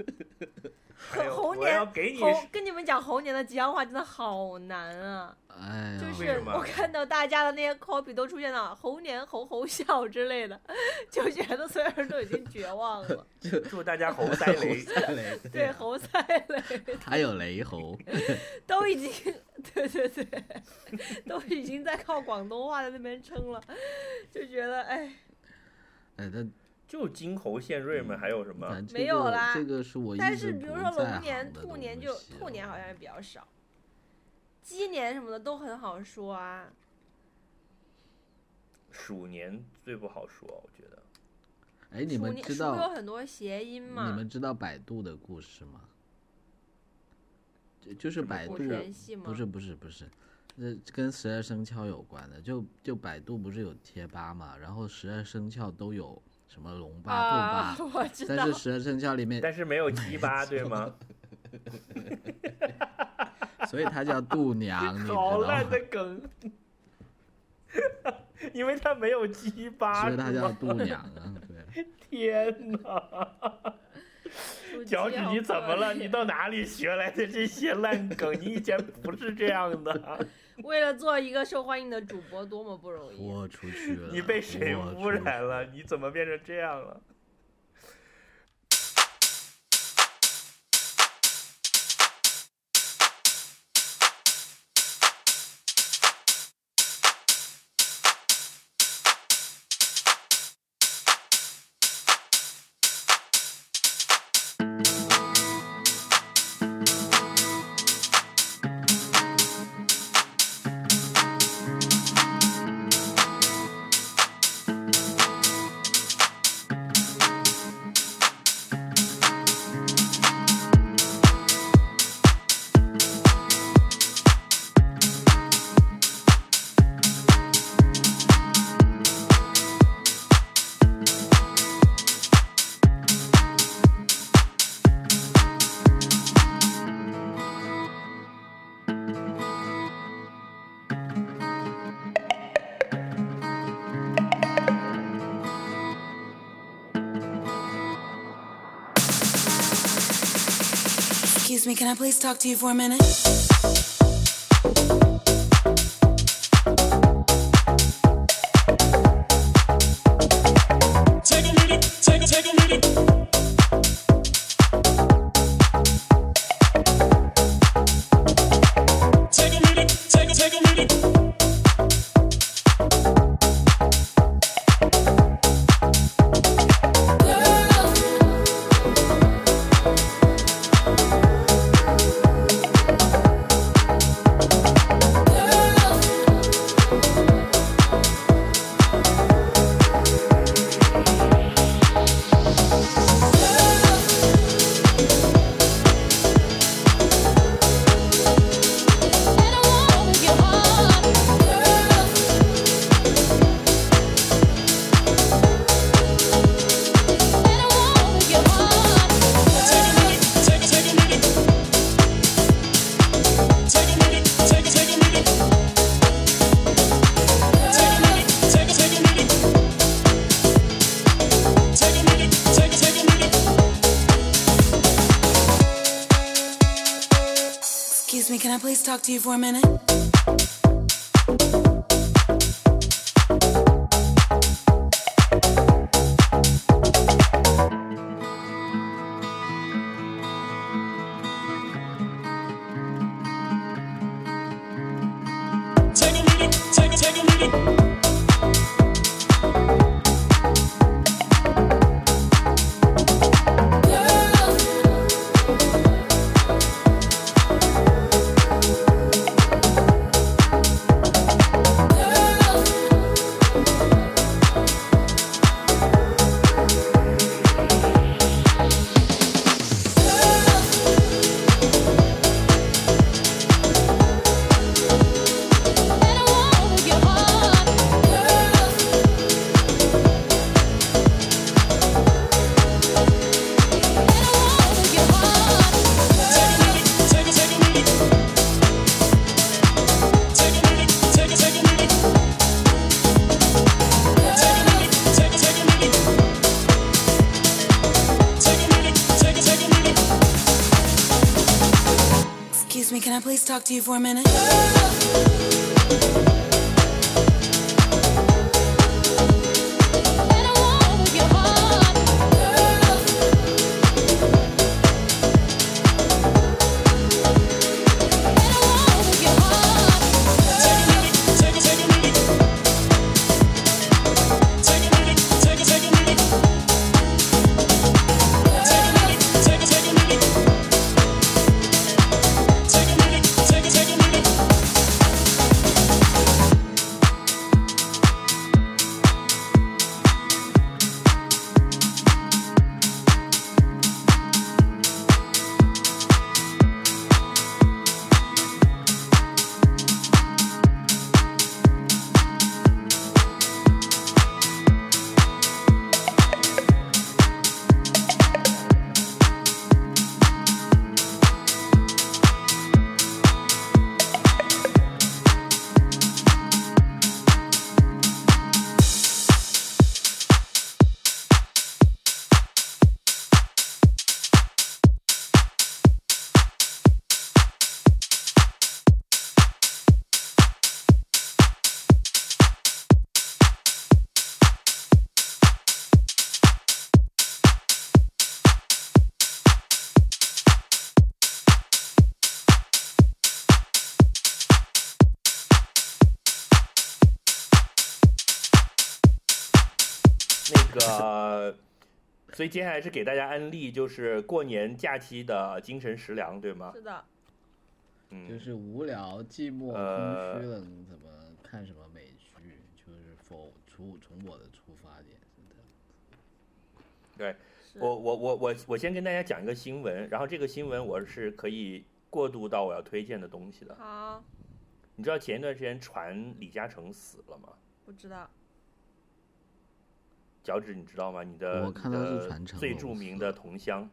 [SPEAKER 2] 猴年猴跟你们讲猴年的吉祥话真的好难啊！
[SPEAKER 3] 哎，
[SPEAKER 2] 就是我看到大家的那些 copy 都出现了猴年猴猴笑之类的，就觉得所有人都已经绝望了。[laughs]
[SPEAKER 1] 祝大家猴塞雷。
[SPEAKER 3] 赛雷，
[SPEAKER 2] 对，猴赛雷 [laughs]
[SPEAKER 3] 还有雷猴，
[SPEAKER 2] 都已经，对对对，都已经在靠广东话在那边撑了，就觉得哎，
[SPEAKER 3] 哎，但
[SPEAKER 1] 就金猴献瑞嘛，还有什么？
[SPEAKER 2] 没有啦
[SPEAKER 3] 这个是我
[SPEAKER 2] 但是比如说龙年、兔年就兔年好像也比较少，鸡年什么的都很好说啊。
[SPEAKER 1] 鼠年最不好说，我觉得。
[SPEAKER 3] 哎，你们知道
[SPEAKER 2] 有很多谐音吗，
[SPEAKER 3] 你们知道百度的故事吗？就就是百度，
[SPEAKER 2] 田系吗？
[SPEAKER 3] 不是不是不是，这跟十二生肖有关的。就就百度不是有贴吧嘛，然后十二生肖都有什么龙八、
[SPEAKER 2] 啊，
[SPEAKER 3] 兔八，
[SPEAKER 2] 我知道
[SPEAKER 3] 但。是十二生肖里面，
[SPEAKER 1] 但是没有鸡八，[laughs] 对吗？[laughs]
[SPEAKER 3] 所以它叫度娘，你知道吗
[SPEAKER 1] 好烂？的梗，[laughs] 因为它没有鸡巴，
[SPEAKER 3] 所以它叫度娘啊，对。
[SPEAKER 1] 天哪！
[SPEAKER 2] 属鸡
[SPEAKER 1] 脚趾，你怎么了？你到哪里学来的这些烂梗？你以前不是这样的，[laughs]
[SPEAKER 2] 为了做一个受欢迎的主播，多么不容易啊。
[SPEAKER 3] 豁出去了，[laughs]
[SPEAKER 1] 你被谁污染了？你怎么变成这样了？
[SPEAKER 4] Me, can I please talk to you for a minute? just talk to you for a minute? Talk to you for a minute?
[SPEAKER 1] 接下来是给大家安利，就是过年假期的精神食粮，对吗？
[SPEAKER 2] 是的，
[SPEAKER 1] 嗯，
[SPEAKER 3] 就是无聊、寂寞、
[SPEAKER 1] 呃
[SPEAKER 3] 空虚了，你怎么看什么美剧？就是否出从我的出发点是这样。
[SPEAKER 1] 对我我我我我先跟大家讲一个新闻，然后这个新闻我是可以过渡到我要推荐的东西的。
[SPEAKER 2] 好，
[SPEAKER 1] 你知道前一段时间传李嘉诚死了吗？
[SPEAKER 2] 不知道，
[SPEAKER 1] 脚趾你知道吗？你的
[SPEAKER 3] 我看到是
[SPEAKER 1] 你的最著名的同乡。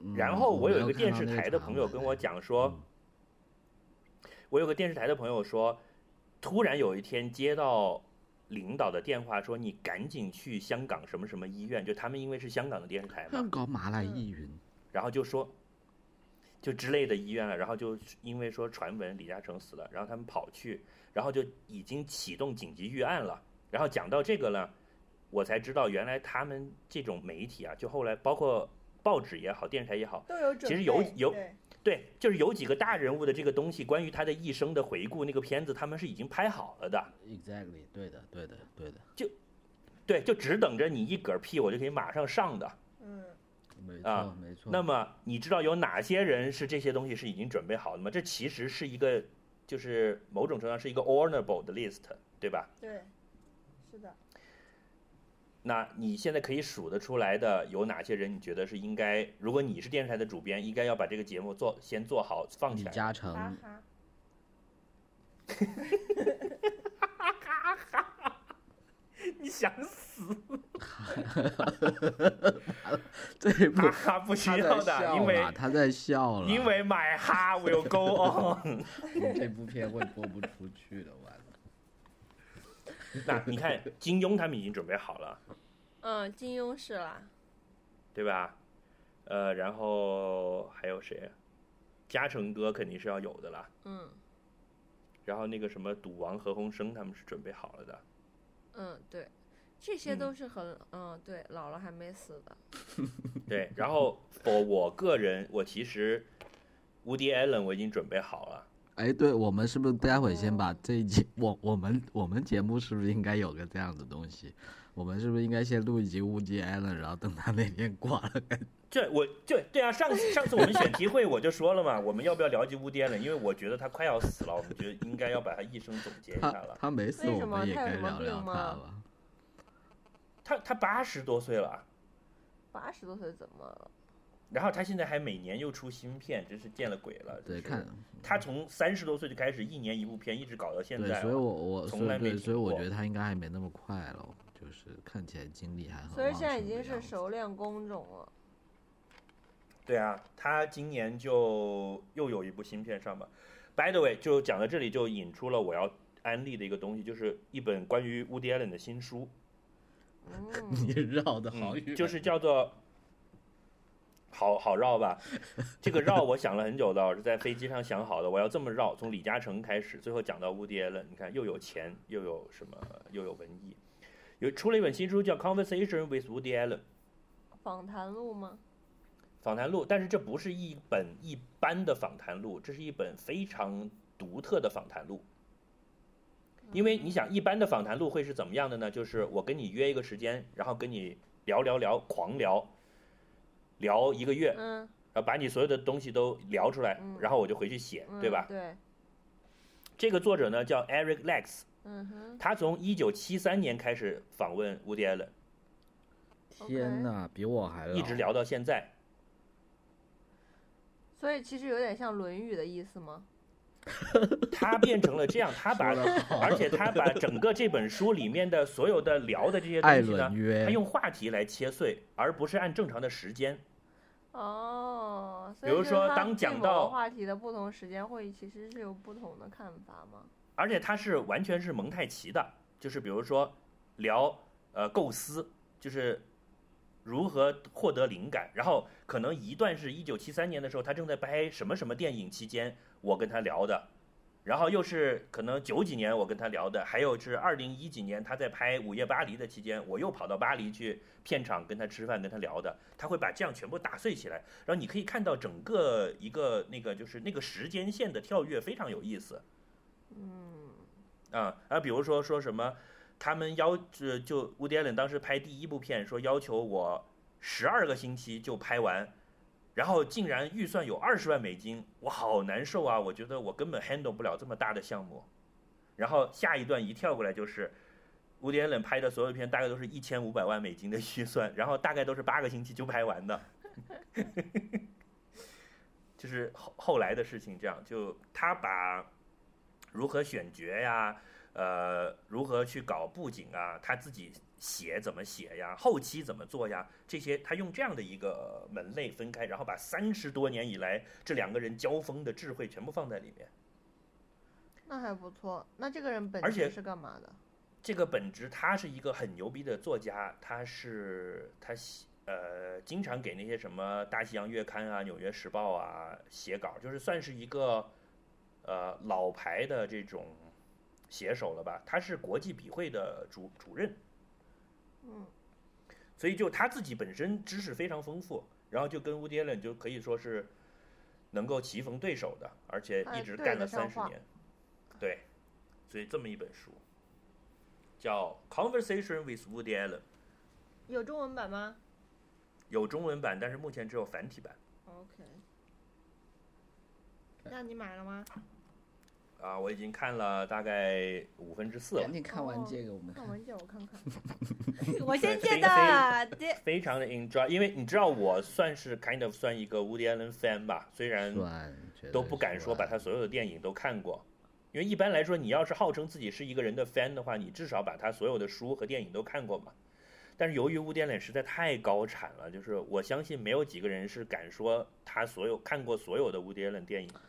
[SPEAKER 3] 嗯
[SPEAKER 1] 然后我有一个电视台的朋友跟我讲说，
[SPEAKER 3] 嗯
[SPEAKER 1] 我有个电视台的朋友说，突然有一天接到领导的电话，说你赶紧去香港什么什么医院，就他们因为是香港的电视台嘛
[SPEAKER 3] 香，港马来医云，
[SPEAKER 1] 然后就说，就之类的医院了，然后就因为说传闻李嘉诚死了，然后他们跑去，然后就已经启动紧急预案了。然后讲到这个呢，我才知道原来他们这种媒体啊，就后来包括报纸也好，电视台也好，
[SPEAKER 2] 都有准
[SPEAKER 1] 其实有有
[SPEAKER 2] 对
[SPEAKER 1] 对，就是有几个大人物的这个东西，关于他的一生的回顾，那个片子他们是已经拍好了的。
[SPEAKER 3] Exactly，对的，对的，对的，就
[SPEAKER 1] 对，就只等着你一嗝屁，我就可以马上上的。
[SPEAKER 2] 嗯，
[SPEAKER 3] 没
[SPEAKER 1] 啊
[SPEAKER 3] 错，没错。
[SPEAKER 1] 那么你知道有哪些人是这些东西是已经准备好的吗？这其实是一个，就是某种程度上是一个 honorable 的 list，对吧？
[SPEAKER 2] 对，是的，
[SPEAKER 1] 那你现在可以数得出来的有哪些人？你觉得是应该？如果你是电视台的主编，应该要把这个节目做先做好放起来。
[SPEAKER 3] 李嘉
[SPEAKER 2] 哈
[SPEAKER 3] 诚，
[SPEAKER 2] 哈，[laughs]
[SPEAKER 1] 你想死？
[SPEAKER 3] 这一部
[SPEAKER 1] 哈哈，不需
[SPEAKER 3] 他
[SPEAKER 1] 要的，因为，
[SPEAKER 3] 他在笑了，
[SPEAKER 1] 因为 my heart will go on。[laughs]
[SPEAKER 3] 这部片会播不出去的，完了。[laughs]
[SPEAKER 1] 那你看金庸他们已经准备好了，
[SPEAKER 2] 嗯，金庸是啦，
[SPEAKER 1] 对吧？呃，然后还有谁？嘉诚哥肯定是要有的啦。
[SPEAKER 2] 嗯
[SPEAKER 1] 然后那个什么赌王何鸿燊他们是准备好了的。
[SPEAKER 2] 嗯，对，这些
[SPEAKER 1] 嗯
[SPEAKER 2] 都是很嗯对，老了还没死的，
[SPEAKER 1] 对，然后我我个人，我其实 Woody Allen 我已经准备好了。
[SPEAKER 3] 哎，对，我们是不是待会先
[SPEAKER 2] 哦
[SPEAKER 3] 把这一集，我我们我们节目是不是应该有个这样的东西？我们是不是应该先录一集乌鸡艾伦，然后等他那天挂了，[laughs]
[SPEAKER 1] 这我这对啊，上次上次我们选题会我就说了嘛，我们要不要聊一集 Woody Allen？因为我觉得他快要死了，我们觉得应该要把他一生总结一下
[SPEAKER 3] 他
[SPEAKER 1] 了。
[SPEAKER 3] 他没死，
[SPEAKER 2] 为
[SPEAKER 3] 我们也
[SPEAKER 2] 什么他有
[SPEAKER 3] 该聊聊
[SPEAKER 2] 什么病吗
[SPEAKER 3] 他吧。
[SPEAKER 1] 他他八十多岁了，
[SPEAKER 2] 八十多岁怎么了？
[SPEAKER 1] 然后他现在还每年又出新片，真是见了鬼了。
[SPEAKER 3] 对，看
[SPEAKER 1] 他从三十多岁就开始一年一部片，一直搞到现
[SPEAKER 3] 对，
[SPEAKER 1] 在
[SPEAKER 3] 所以。我我
[SPEAKER 1] 从来没
[SPEAKER 3] 所以对，所以我觉得他应该还没那么快了，就是看起来精力还很
[SPEAKER 2] 所以现在已经是熟练工种了。
[SPEAKER 1] 对啊，他今年就又有一部新片上吧。By the way，就讲到这里，就引出了我要安利的一个东西，就是一本关于 Woody Allen 的新书，
[SPEAKER 2] 嗯，[laughs]
[SPEAKER 3] 你绕的好远，
[SPEAKER 1] 嗯，就是叫做好好绕吧？这个绕我想了很久的，我是在飞机上想好的，我要这么绕，从李嘉诚开始，最后讲到乌迪埃伦。你看，又有钱，又有什么，又有文艺。有出了一本新书叫《Conversation with Woody Allen》
[SPEAKER 2] 访谈录吗？
[SPEAKER 1] 访谈录，但是这不是一本一般的访谈录，这是一本非常独特的访谈录。因为你想，一般的访谈录会是怎么样的呢？就是我跟你约一个时间，然后跟你聊聊聊，狂聊，聊一个月，
[SPEAKER 2] 嗯，
[SPEAKER 1] 然后把你所有的东西都聊出来，
[SPEAKER 2] 嗯。
[SPEAKER 1] 然后我就回去写，
[SPEAKER 2] 嗯
[SPEAKER 1] 对吧？
[SPEAKER 2] 对，
[SPEAKER 1] 这个作者呢叫 Eric Lex，
[SPEAKER 2] 嗯哼，
[SPEAKER 1] 他从一九七三年开始访问 Woody Allen，
[SPEAKER 3] 天哪，比我还老，
[SPEAKER 1] 一直聊到现在。
[SPEAKER 2] 所以其实有点像《论语》的意思吗？[laughs]
[SPEAKER 1] 他变成了这样，他把而且他把整个这本书里面的所有的聊的这些东西呢他用话题来切碎，而不是按正常的时间。
[SPEAKER 2] 哦，
[SPEAKER 1] 比如说当讲到
[SPEAKER 2] 话题的不同时间会其实是有不同的看法吗？
[SPEAKER 1] 而且他是完全是蒙太奇的，就是比如说聊呃构思，就是如何获得灵感，然后可能一段是一九七三年的时候，他正在拍什么什么电影期间，我跟他聊的，然后又是可能九几年我跟他聊的，还有是二零一几年他在拍《午夜巴黎》的期间，我又跑到巴黎去片场跟他吃饭跟他聊的，他会把这样全部打碎起来，然后你可以看到整个一个那个就是那个时间线的跳跃非常有意思。
[SPEAKER 2] 嗯，
[SPEAKER 1] 啊啊，比如说说什么，他们要就就乌迪艾伦当时拍第一部片，说要求我十二个星期就拍完，然后竟然预算有二十万美金，我好难受啊！我觉得我根本 handle 不了这么大的项目。然后下一段一跳过来就是，乌迪艾伦拍的所有片大概都是一千五百万美金的预算，然后大概都是八个星期就拍完的。[laughs] 就是后后来的事情，这样就他把如何选角呀，呃，如何去搞布景啊，他自己写怎么写呀，后期怎么做呀，这些他用这样的一个门类分开，然后把三十多年以来这两个人交锋的智慧全部放在里面。
[SPEAKER 2] 那还不错。那这个人本
[SPEAKER 1] 而且
[SPEAKER 2] 职是干嘛的？
[SPEAKER 1] 这个本质，他是一个很牛逼的作家，他是他写呃经常给那些什么《大西洋月刊》啊、《纽约时报》啊写稿，就是算是一个呃老牌的这种写手了吧。他是国际笔会的主主任，
[SPEAKER 2] 嗯，
[SPEAKER 1] 所以就他自己本身知识非常丰富，然后就跟乌迪艾伦就可以说是能够棋逢对手的，而且一直干了三十年。对，所以这么一本书叫《Conversation with Woody Allen》，
[SPEAKER 2] 有中文版吗
[SPEAKER 1] 有中文版，但是目前只有繁体版。
[SPEAKER 2] ？OK。那你买了吗？
[SPEAKER 1] 啊，我已经看了大概五分之四了
[SPEAKER 3] 赶，紧看完
[SPEAKER 2] 哦
[SPEAKER 3] 这个，我们看。
[SPEAKER 2] 看文件我看看。[laughs] 我先借
[SPEAKER 1] 对非
[SPEAKER 2] 的，这
[SPEAKER 1] 非常的 enjoy。因为你知道，我算是 kind of 算一个 Woody Allen fan 吧，虽然都不敢说把他所有的电影都看过，因为一般来说，你要是号称自己是一个人的 fan 的话，你至少把他所有的书和电影都看过嘛。但是由于乌迪·艾伦实在太高产了，就是我相信没有几个人是敢说他所有看过所有的乌迪·艾伦电影的。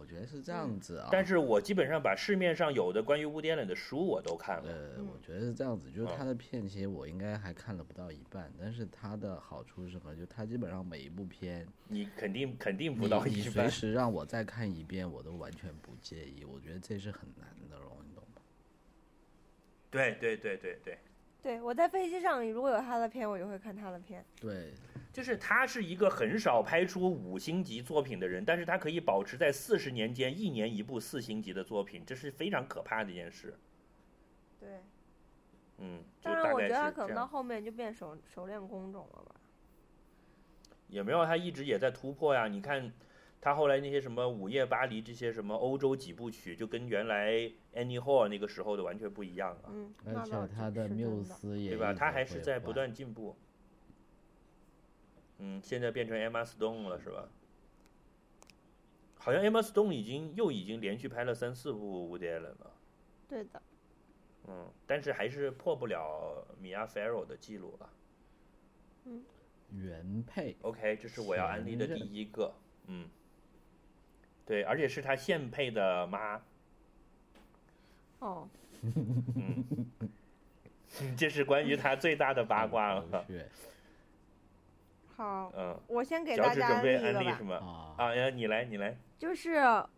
[SPEAKER 3] 我觉得是这样子啊。
[SPEAKER 1] 但是我基本上把市面上有的关于乌迪·艾伦的书我都看了。
[SPEAKER 3] 呃，
[SPEAKER 2] 嗯
[SPEAKER 3] 我觉得是这样子，就是
[SPEAKER 1] 嗯
[SPEAKER 3] 他的片其实我应该还看了不到一半，但是他的好处是什么？就他基本上每一部片，
[SPEAKER 1] 你肯定肯定不
[SPEAKER 3] 你你随
[SPEAKER 1] 到一般。
[SPEAKER 3] 时让我再看一遍，我都完全不介意。我觉得这是很难的咯，你懂吗？
[SPEAKER 1] 对对对对对，
[SPEAKER 2] 对我在飞机上，如果有他的片，我就会看他的片。
[SPEAKER 3] 对，
[SPEAKER 1] 就是他是一个很少拍出五星级作品的人，但是他可以保持在四十年间一年一部四星级的作品，这是非常可怕的一件事。
[SPEAKER 2] 对，
[SPEAKER 1] 嗯，就
[SPEAKER 2] 当然我觉得他可能到。后面就变熟熟练工种了吧。
[SPEAKER 1] 也没有，他一直也在突破呀。你看，他后来那些什么《午夜巴黎》这些什么欧洲几部曲，就跟原来 Annie Hall 那个时候的完全不一样了，
[SPEAKER 2] 嗯，
[SPEAKER 3] 而且他的缪斯也
[SPEAKER 1] 对吧？他还是在不断进步。嗯，现在变成 Emma Stone 了，是吧？好像 Emma Stone 已经又已经连续拍了三四部 Woody Allen 了。
[SPEAKER 2] 对的。
[SPEAKER 1] 嗯，但是还是破不了米娅 Farrow 的记录了。
[SPEAKER 3] 原配。
[SPEAKER 1] OK，这是我要安利的第一个。嗯，对，而且是他现配的妈。
[SPEAKER 2] 哦，
[SPEAKER 1] 嗯，这是关于他最大的八卦了。[laughs]
[SPEAKER 3] 对，
[SPEAKER 2] 好，
[SPEAKER 1] 嗯，
[SPEAKER 2] 我先给大家
[SPEAKER 1] 安
[SPEAKER 2] 安利一个吧。
[SPEAKER 1] 利是吗？
[SPEAKER 3] 啊，
[SPEAKER 1] 啊，呀，你来，你来。
[SPEAKER 2] 就是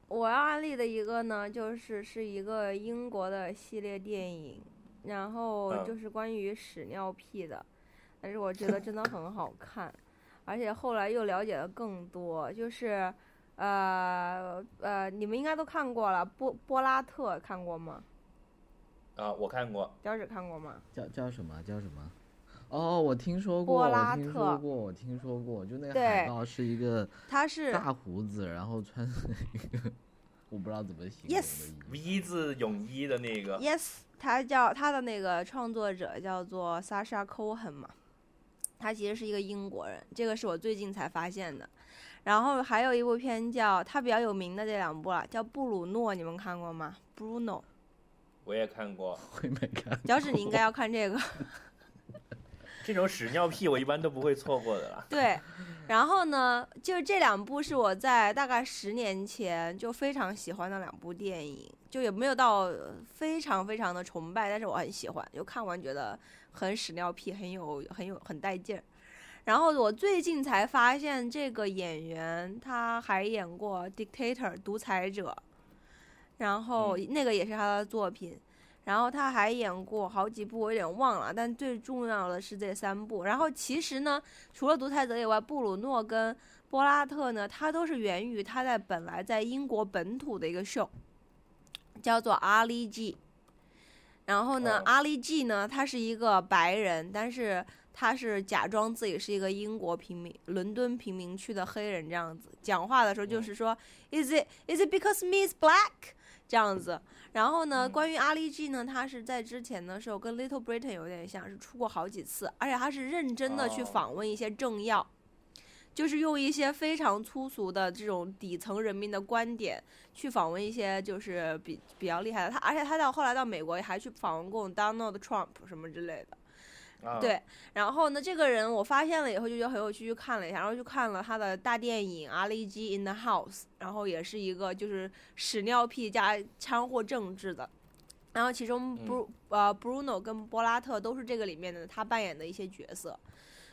[SPEAKER 2] 我要安利的一个呢，就是是一个英国的系列电影，然后
[SPEAKER 1] 嗯
[SPEAKER 2] 就是关于屎尿屁的，但是我觉得真的很好看，而且后来又了解的更多，就是呃呃，你们应该都看过了，波波拉特看过吗？
[SPEAKER 1] 啊，我看过。
[SPEAKER 2] 脚趾看过吗？
[SPEAKER 3] 叫叫什么叫什么？哦，我听说过，
[SPEAKER 2] 波拉
[SPEAKER 3] 我听说过，我听说过，就那个
[SPEAKER 2] 对
[SPEAKER 3] 海报是一个
[SPEAKER 2] 他是
[SPEAKER 3] 大胡子，然后穿一个我不知道怎么形容的
[SPEAKER 2] Yes。
[SPEAKER 1] V 字泳衣的那个
[SPEAKER 2] ，Yes，他叫他的那个创作者叫做 Sasha Cohen 嘛，他其实是一个英国人，这个是我最近才发现的。然后还有一部片叫他比较有名的这两部啊，叫布鲁诺，你们看过吗？Bruno，
[SPEAKER 1] 我也看过。
[SPEAKER 3] 我也没看？
[SPEAKER 2] 脚趾你应该要看这个。[laughs]
[SPEAKER 1] 这种屎尿屁我一般都不会错过的啦。[laughs]
[SPEAKER 2] 对，然后呢，就这两部是我在大概十年前就非常喜欢的两部电影，就也没有到呃非常非常的崇拜，但是我很喜欢，就看完觉得很屎尿屁，很有很有很带劲儿。然后我最近才发现这个演员他还演过《Dictator》独裁者，然后那个也是他的作品。然后他还演过好几部，我有点忘了，但最重要的是这三部。然后其实呢，除了独裁者以外，布鲁诺跟波拉特呢，他都是源于他在本来在英国本土的一个秀，叫做阿里 G。然后呢，
[SPEAKER 1] 哦
[SPEAKER 2] 阿里 G 呢，他是一个白人，但是他是假装自己是一个英国平民、伦敦贫民区的黑人这样子，讲话的时候就是说、i s it is it because me is black 这样子。然后呢，
[SPEAKER 1] 嗯
[SPEAKER 2] 关于阿里 G 呢，他是在之前的时候跟 Little Britain 有点像，是出过好几次，而且他是认真的去
[SPEAKER 1] 哦
[SPEAKER 2] 访问一些政要。就是用一些非常粗俗的这种底层人民的观点去访问一些就是比比较厉害的他，而且他到后来到美国还去访问过 Donald Trump 什么之类的。
[SPEAKER 1] 啊，
[SPEAKER 2] 对，然后呢，这个人我发现了以后就觉得很有趣，去看了一下，然后就看了他的大电影《阿里基 in the House》，然后也是一个就是屎尿屁加掺和政治的。然后其中
[SPEAKER 1] 嗯。
[SPEAKER 2] Bru、呃 Bruno 跟波拉特都是这个里面的他扮演的一些角色，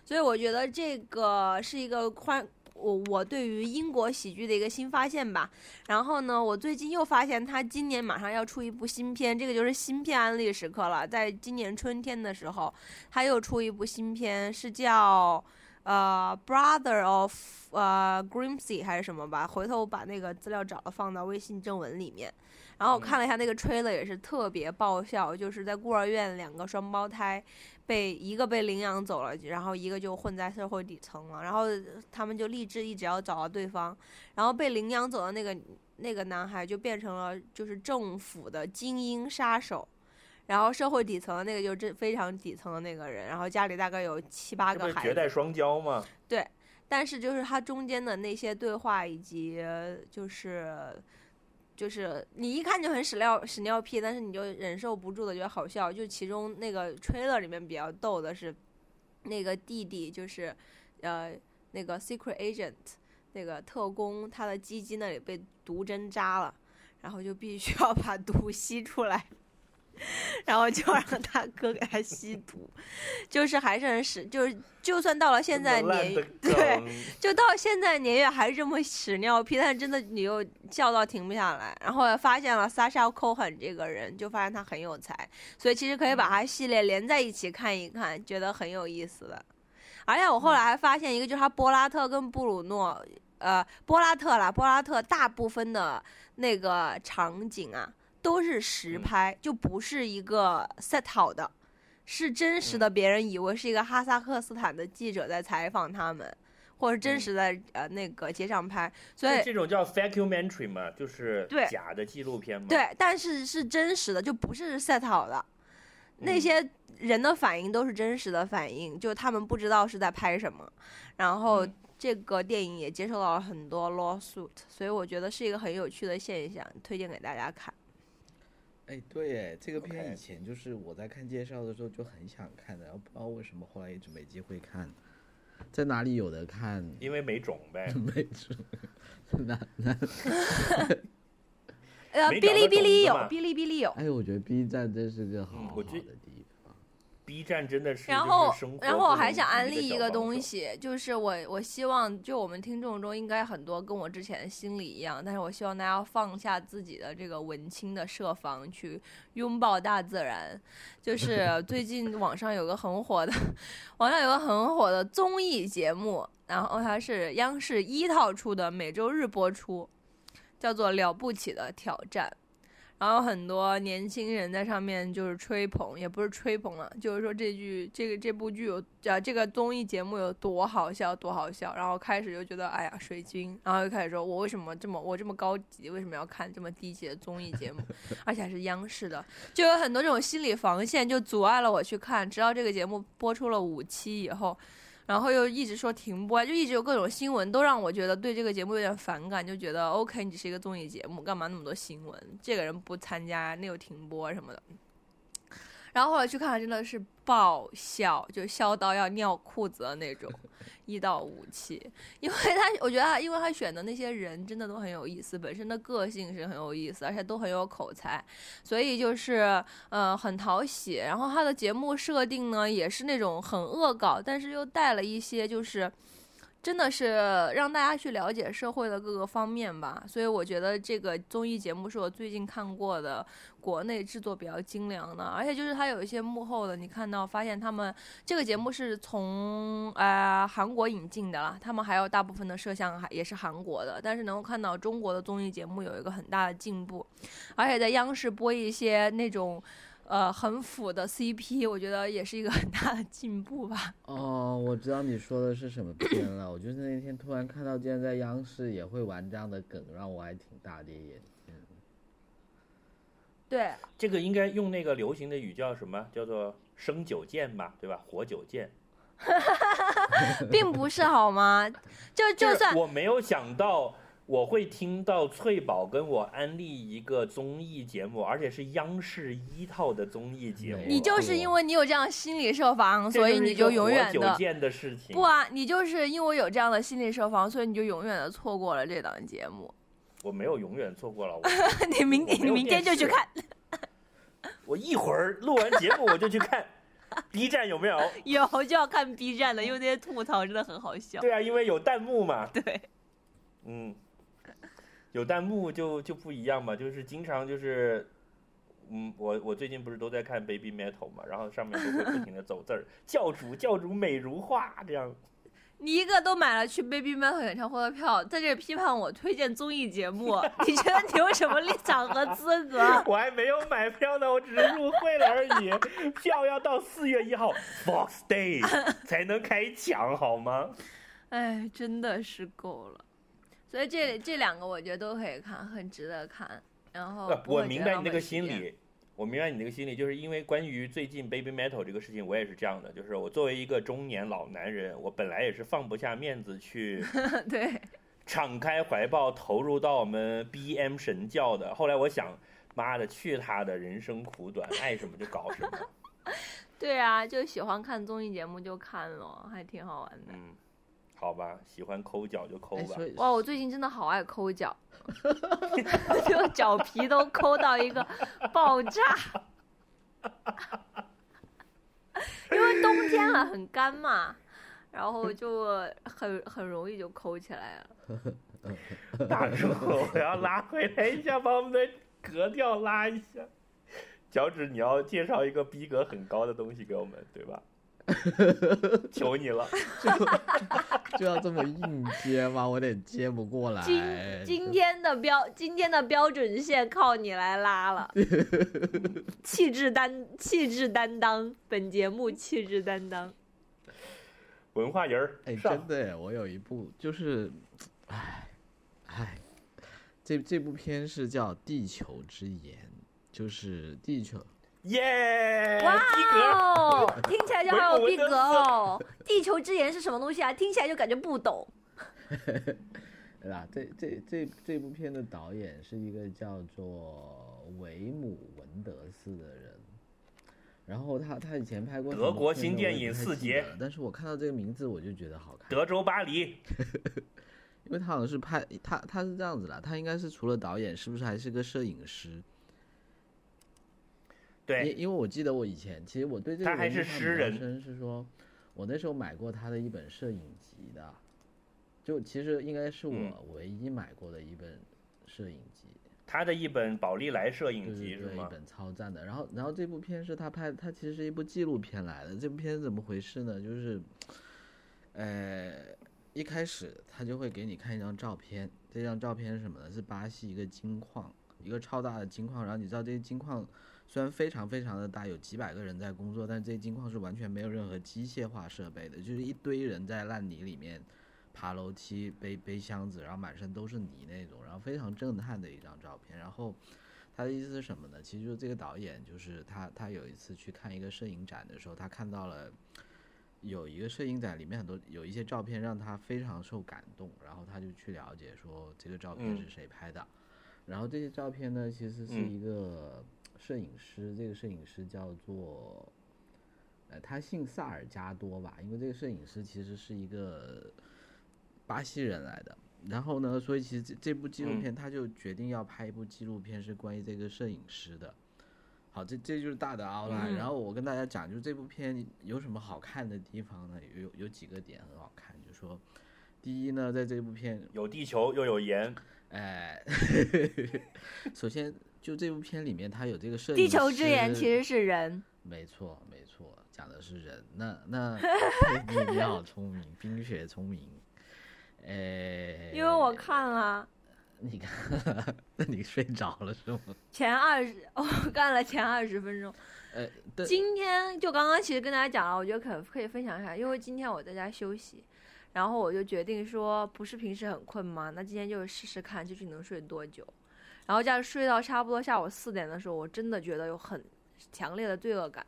[SPEAKER 2] 所以我觉得这个是一个欢我我对于英国喜剧的一个新发现吧。然后呢，我最近又发现他今年马上要出一部新片，这个就是新片安利时刻了。在今年春天的时候，他又出一部新片，是叫呃《Brother of 呃 Grimsey》还是什么吧？回头我把那个资料找了放到微信正文里面。然后我看了一下那个 trailer，也是特别爆笑，就是在孤儿院两个双胞胎被一个被领养走了，然后一个就混在社会底层了，然后他们就立志一直要找到对方，然后被领养走的那个那个男孩就变成了就是政府的精英杀手。然后社会底层的那个就是这非常底层的那个人，然后家里大概有七八个孩子，
[SPEAKER 1] 绝代双骄吗？
[SPEAKER 2] 但是就是他中间的那些对话以及就是就是你一看就很屎尿屎尿屁，但是你就忍受不住的觉得好笑。就其中那个 trailer 里面比较逗的是，那个弟弟就是呃那个 secret agent 那个特工，他的鸡鸡那里被毒针扎了，然后就必须要把毒吸出来。然后就让他哥给他吸毒，就是还是很屎，就是就算到了现在年对，就到现在年月还是这么屎尿屁，但是真的你又笑到停不下来。然后发现了 Sasha Cohen 这个人，就发现他很有才，所以其实可以把他系列连在一起看一看，觉得很有意思的。而且我后来还发现一个，就是他波拉特跟布鲁诺，呃，波拉特啦，波拉特大部分的那个场景啊都是实
[SPEAKER 1] 嗯
[SPEAKER 2] 拍，就不是一个 set 好的。是真实的，别人以为是一个哈萨克斯坦的记者在采访他们，或者真实的、呃那个街上拍，所以
[SPEAKER 1] 这这种叫 documentary 嘛，就是
[SPEAKER 2] 对
[SPEAKER 1] 假的纪录片嘛。
[SPEAKER 2] 对，但是是真实的，就不是 set 好的。那
[SPEAKER 1] 嗯
[SPEAKER 2] 些人的反应都是真实的反应，就他们不知道是在拍什么。然后
[SPEAKER 1] 嗯
[SPEAKER 2] 这个电影也接受到了很多 lawsuit，所以我觉得是一个很有趣的现象，推荐给大家看。
[SPEAKER 3] 哎，对，哎，这个片以前就是我在看介绍的时候就很想看的，然后不知道为什么后来一直没机会看，在哪里有的看？
[SPEAKER 1] 因为没种呗。[laughs] [laughs]
[SPEAKER 3] 没准，那那
[SPEAKER 2] 呃，哔哩哔哩有，哔哩哔哩有。
[SPEAKER 3] 哎，我觉得 B 站真是个好
[SPEAKER 1] 嗯
[SPEAKER 3] 好的地方。
[SPEAKER 1] B 站真的是，
[SPEAKER 2] 然后然后我还想安利一个东西，就是我我希望，就我们听众中应该很多跟我之前的心理一样，但是我希望大家放下自己的这个文青的设防，去拥抱大自然。就 [laughs] 是最近网上有个很火的，网上有个很火的综艺节目，然后它是央视一套出的，每周日播出，叫做《了不起的挑战》。然后很多年轻人在上面就是吹捧，也不是吹捧了，就是说这剧这个这部剧有啊这个综艺节目有多好笑多好笑，然后开始就觉得哎呀水军，然后又开始说我为什么这么我这么高级，为什么要看这么低级的综艺节目，[laughs] 而且还是央视的，就有很多这种心理防线就阻碍了我去看，直到这个节目播出了五期以后。然后又一直说停播，就一直有各种新闻，都让我觉得对这个节目有点反感，就觉得 OK，你只是一个综艺节目，干嘛那么多新闻？这个人不参加，那又停播什么的。然后后来去看，真的是爆笑，就笑到要尿裤子的那种，一到五期。因为他，我觉得他，因为他选的那些人真的都很有意思，本身的个性是很有意思，而且都很有口才，所以就是呃很讨喜。然后他的节目设定呢，也是那种很恶搞，但是又带了一些就是。真的是让大家去了解社会的各个方面吧，所以我觉得这个综艺节目是我最近看过的国内制作比较精良的，而且就是它有一些幕后的，你看到发现他们这个节目是从呃韩国引进的啦，他们还有大部分的摄像还也是韩国的，但是能够看到中国的综艺节目有一个很大的进步，而且在央视播一些那种。呃，很腐的 CP，[laughs] 我觉得也是一个很大的进步吧。
[SPEAKER 3] 哦，我知道你说的是什么片了。我就是那天突然看到，竟然在央视也会玩这样的梗，让我还挺大跌眼镜。
[SPEAKER 2] 对，
[SPEAKER 1] 这个应该用那个流行的语叫什么？叫做生久见吧，对吧？活九剑。
[SPEAKER 2] 并不是好吗？就
[SPEAKER 1] 就
[SPEAKER 2] 就是算
[SPEAKER 1] 我没有想到我会听到翠宝跟我安利一个综艺节目，而且是央视一套的综艺节目。
[SPEAKER 2] 你就是因为你有这样心理设防，所以你就永远的
[SPEAKER 1] 久见的事情。
[SPEAKER 2] 不啊，你就是因为有这样的心理设防，所以你就永远的错过了这档节目。
[SPEAKER 1] 我没有永远错过了，[laughs] 我
[SPEAKER 2] 你明你明天就去看，[laughs]
[SPEAKER 1] 我一会儿录完节目我就去看 B 站有没有。[laughs]
[SPEAKER 2] 有就要看 B 站的，因为那些吐槽真的很好笑。
[SPEAKER 1] 对啊，因为有弹幕嘛。
[SPEAKER 2] 对，
[SPEAKER 1] 嗯，有弹幕就就不一样嘛，就是经常就是，嗯，我我最近不是都在看 Baby Metal 嘛，然后上面就会不停的走字儿，教主教主美如画这样。[laughs]
[SPEAKER 2] 你一个都买了去 Baby Metal 演唱会的票，在这批判我推荐综艺节目，[laughs] 你觉得你有什么立场和资格？[laughs]
[SPEAKER 1] 我还没有买票呢，我只是入会了而已，票要到四月一号 Fox Day 才能开抢，好吗？
[SPEAKER 2] 哎，真的是够了。所以这这两个我觉得都可以看，很值得看。然后
[SPEAKER 1] 呃我明白你那个。心理，我明白你那个心理，就是因为关于最近 Baby Metal 这个事情，我也是这样的，就是我作为一个中年老男人，我本来也是放不下面子去 [laughs]
[SPEAKER 2] 对，
[SPEAKER 1] 敞开怀抱投入到我们 BM 神教的。后来我想，妈的，去他的人生苦短，爱什么就搞什么。[laughs]
[SPEAKER 2] 对啊，就喜欢看综艺节目就看了，还挺好玩的。
[SPEAKER 1] 嗯，好吧，喜欢抠脚就抠
[SPEAKER 3] 哎，
[SPEAKER 1] 吧
[SPEAKER 2] 哇，我最近真的好爱抠脚，[laughs] 就脚皮都抠到一个爆炸。因为冬天了，很干嘛，然后就很很容易就抠起来了。[laughs]
[SPEAKER 1] 大叔，我要拉回来一下，把我们的格调拉一下。脚趾，你要介绍一个逼格很高的东西给我们，对吧？[laughs] 求你了。[laughs]
[SPEAKER 3] 就要这么硬接吗？我有点接不过来。
[SPEAKER 2] 今今天的标今天的标准线靠你来拉了，[laughs] 气质担气质担当，本节目气质担当。
[SPEAKER 1] 文化人儿，
[SPEAKER 3] 哎，真的，我有一部就是，哎哎，这这部片是叫《地球之盐》，就是地球。
[SPEAKER 1] 耶，
[SPEAKER 2] 哇。哦，听起来就好有逼格哦。地球之眼是什么东西啊？听起来就感觉不懂。[laughs]
[SPEAKER 3] 对吧？这这这这部片的导演是一个叫做维姆文德斯的人，然后他他以前拍过
[SPEAKER 1] 德国新电影四杰
[SPEAKER 3] 但是我看到这个名字我就觉得好看，
[SPEAKER 1] 德州巴黎，[laughs]
[SPEAKER 3] 因为他好像是拍他他是这样子的，他应该是除了导演，是不是还是个摄影师？
[SPEAKER 1] 对，
[SPEAKER 3] 因因为我记得我以前，其实我对这个
[SPEAKER 1] 他还是诗人
[SPEAKER 3] 深是说，我那时候买过他的一本摄影集的，就其实应该是
[SPEAKER 1] 嗯
[SPEAKER 3] 我唯一买过的一本摄影集，
[SPEAKER 1] 他的一本宝丽来摄影集是吗？
[SPEAKER 3] 对对一本超赞的。然后然后这部片是他拍，他其实是一部纪录片来的。这部片是怎么回事呢？就是，呃，一开始他就会给你看一张照片，这张照片是什么呢？是巴西一个金矿，一个超大的金矿。然后你知道这些金矿虽然非常非常的大，有几百个人在工作，但这些金矿是完全没有任何机械化设备的，就是一堆人在烂泥里面爬楼梯、背背箱子，然后满身都是泥那种，然后非常震撼的一张照片。然后他的意思是什么呢？其实就是这个导演，就是他他有一次去看一个摄影展的时候，他看到了。有一个摄影展，里面很多有一些照片让他非常受感动，然后他就去了解说这个照片是
[SPEAKER 1] 嗯
[SPEAKER 3] 谁拍的，然后这些照片呢，其实是
[SPEAKER 1] 嗯
[SPEAKER 3] 一个摄影师，这个摄影师叫做，呃，他姓萨尔加多吧，因为这个摄影师其实是一个巴西人来的。然后呢，所以其实这这部纪录
[SPEAKER 1] 嗯
[SPEAKER 3] 片他就决定要拍一部纪录片，是关于这个摄影师的。好，这这就是大的 outline、
[SPEAKER 2] 嗯
[SPEAKER 3] 然后我跟大家讲，就是这部片有什么好看的地方呢？有有几个点很好看，就是说，第一呢，在这部片
[SPEAKER 1] 有地球又有盐，
[SPEAKER 3] 哎，[laughs] 首先就这部片里面，它有这个摄影
[SPEAKER 2] 地球之眼其实是人，
[SPEAKER 3] 没错，没错，讲的是人。那那你你好聪明，冰雪聪明。哎，
[SPEAKER 2] 因为我看了
[SPEAKER 3] 你看，那你睡着了是吗？[laughs]
[SPEAKER 2] 前二十，[laughs] 我干了前二十分钟。
[SPEAKER 3] 呃，对，
[SPEAKER 2] 今天就刚刚其实跟大家讲了，我觉得可可以分享一下，因为今天我在家休息，然后我就决定说，不是平时很困吗？那今天就试试看，究竟能睡多久。然后这样睡到差不多下午四点的时候，我真的觉得有很强烈的罪恶感，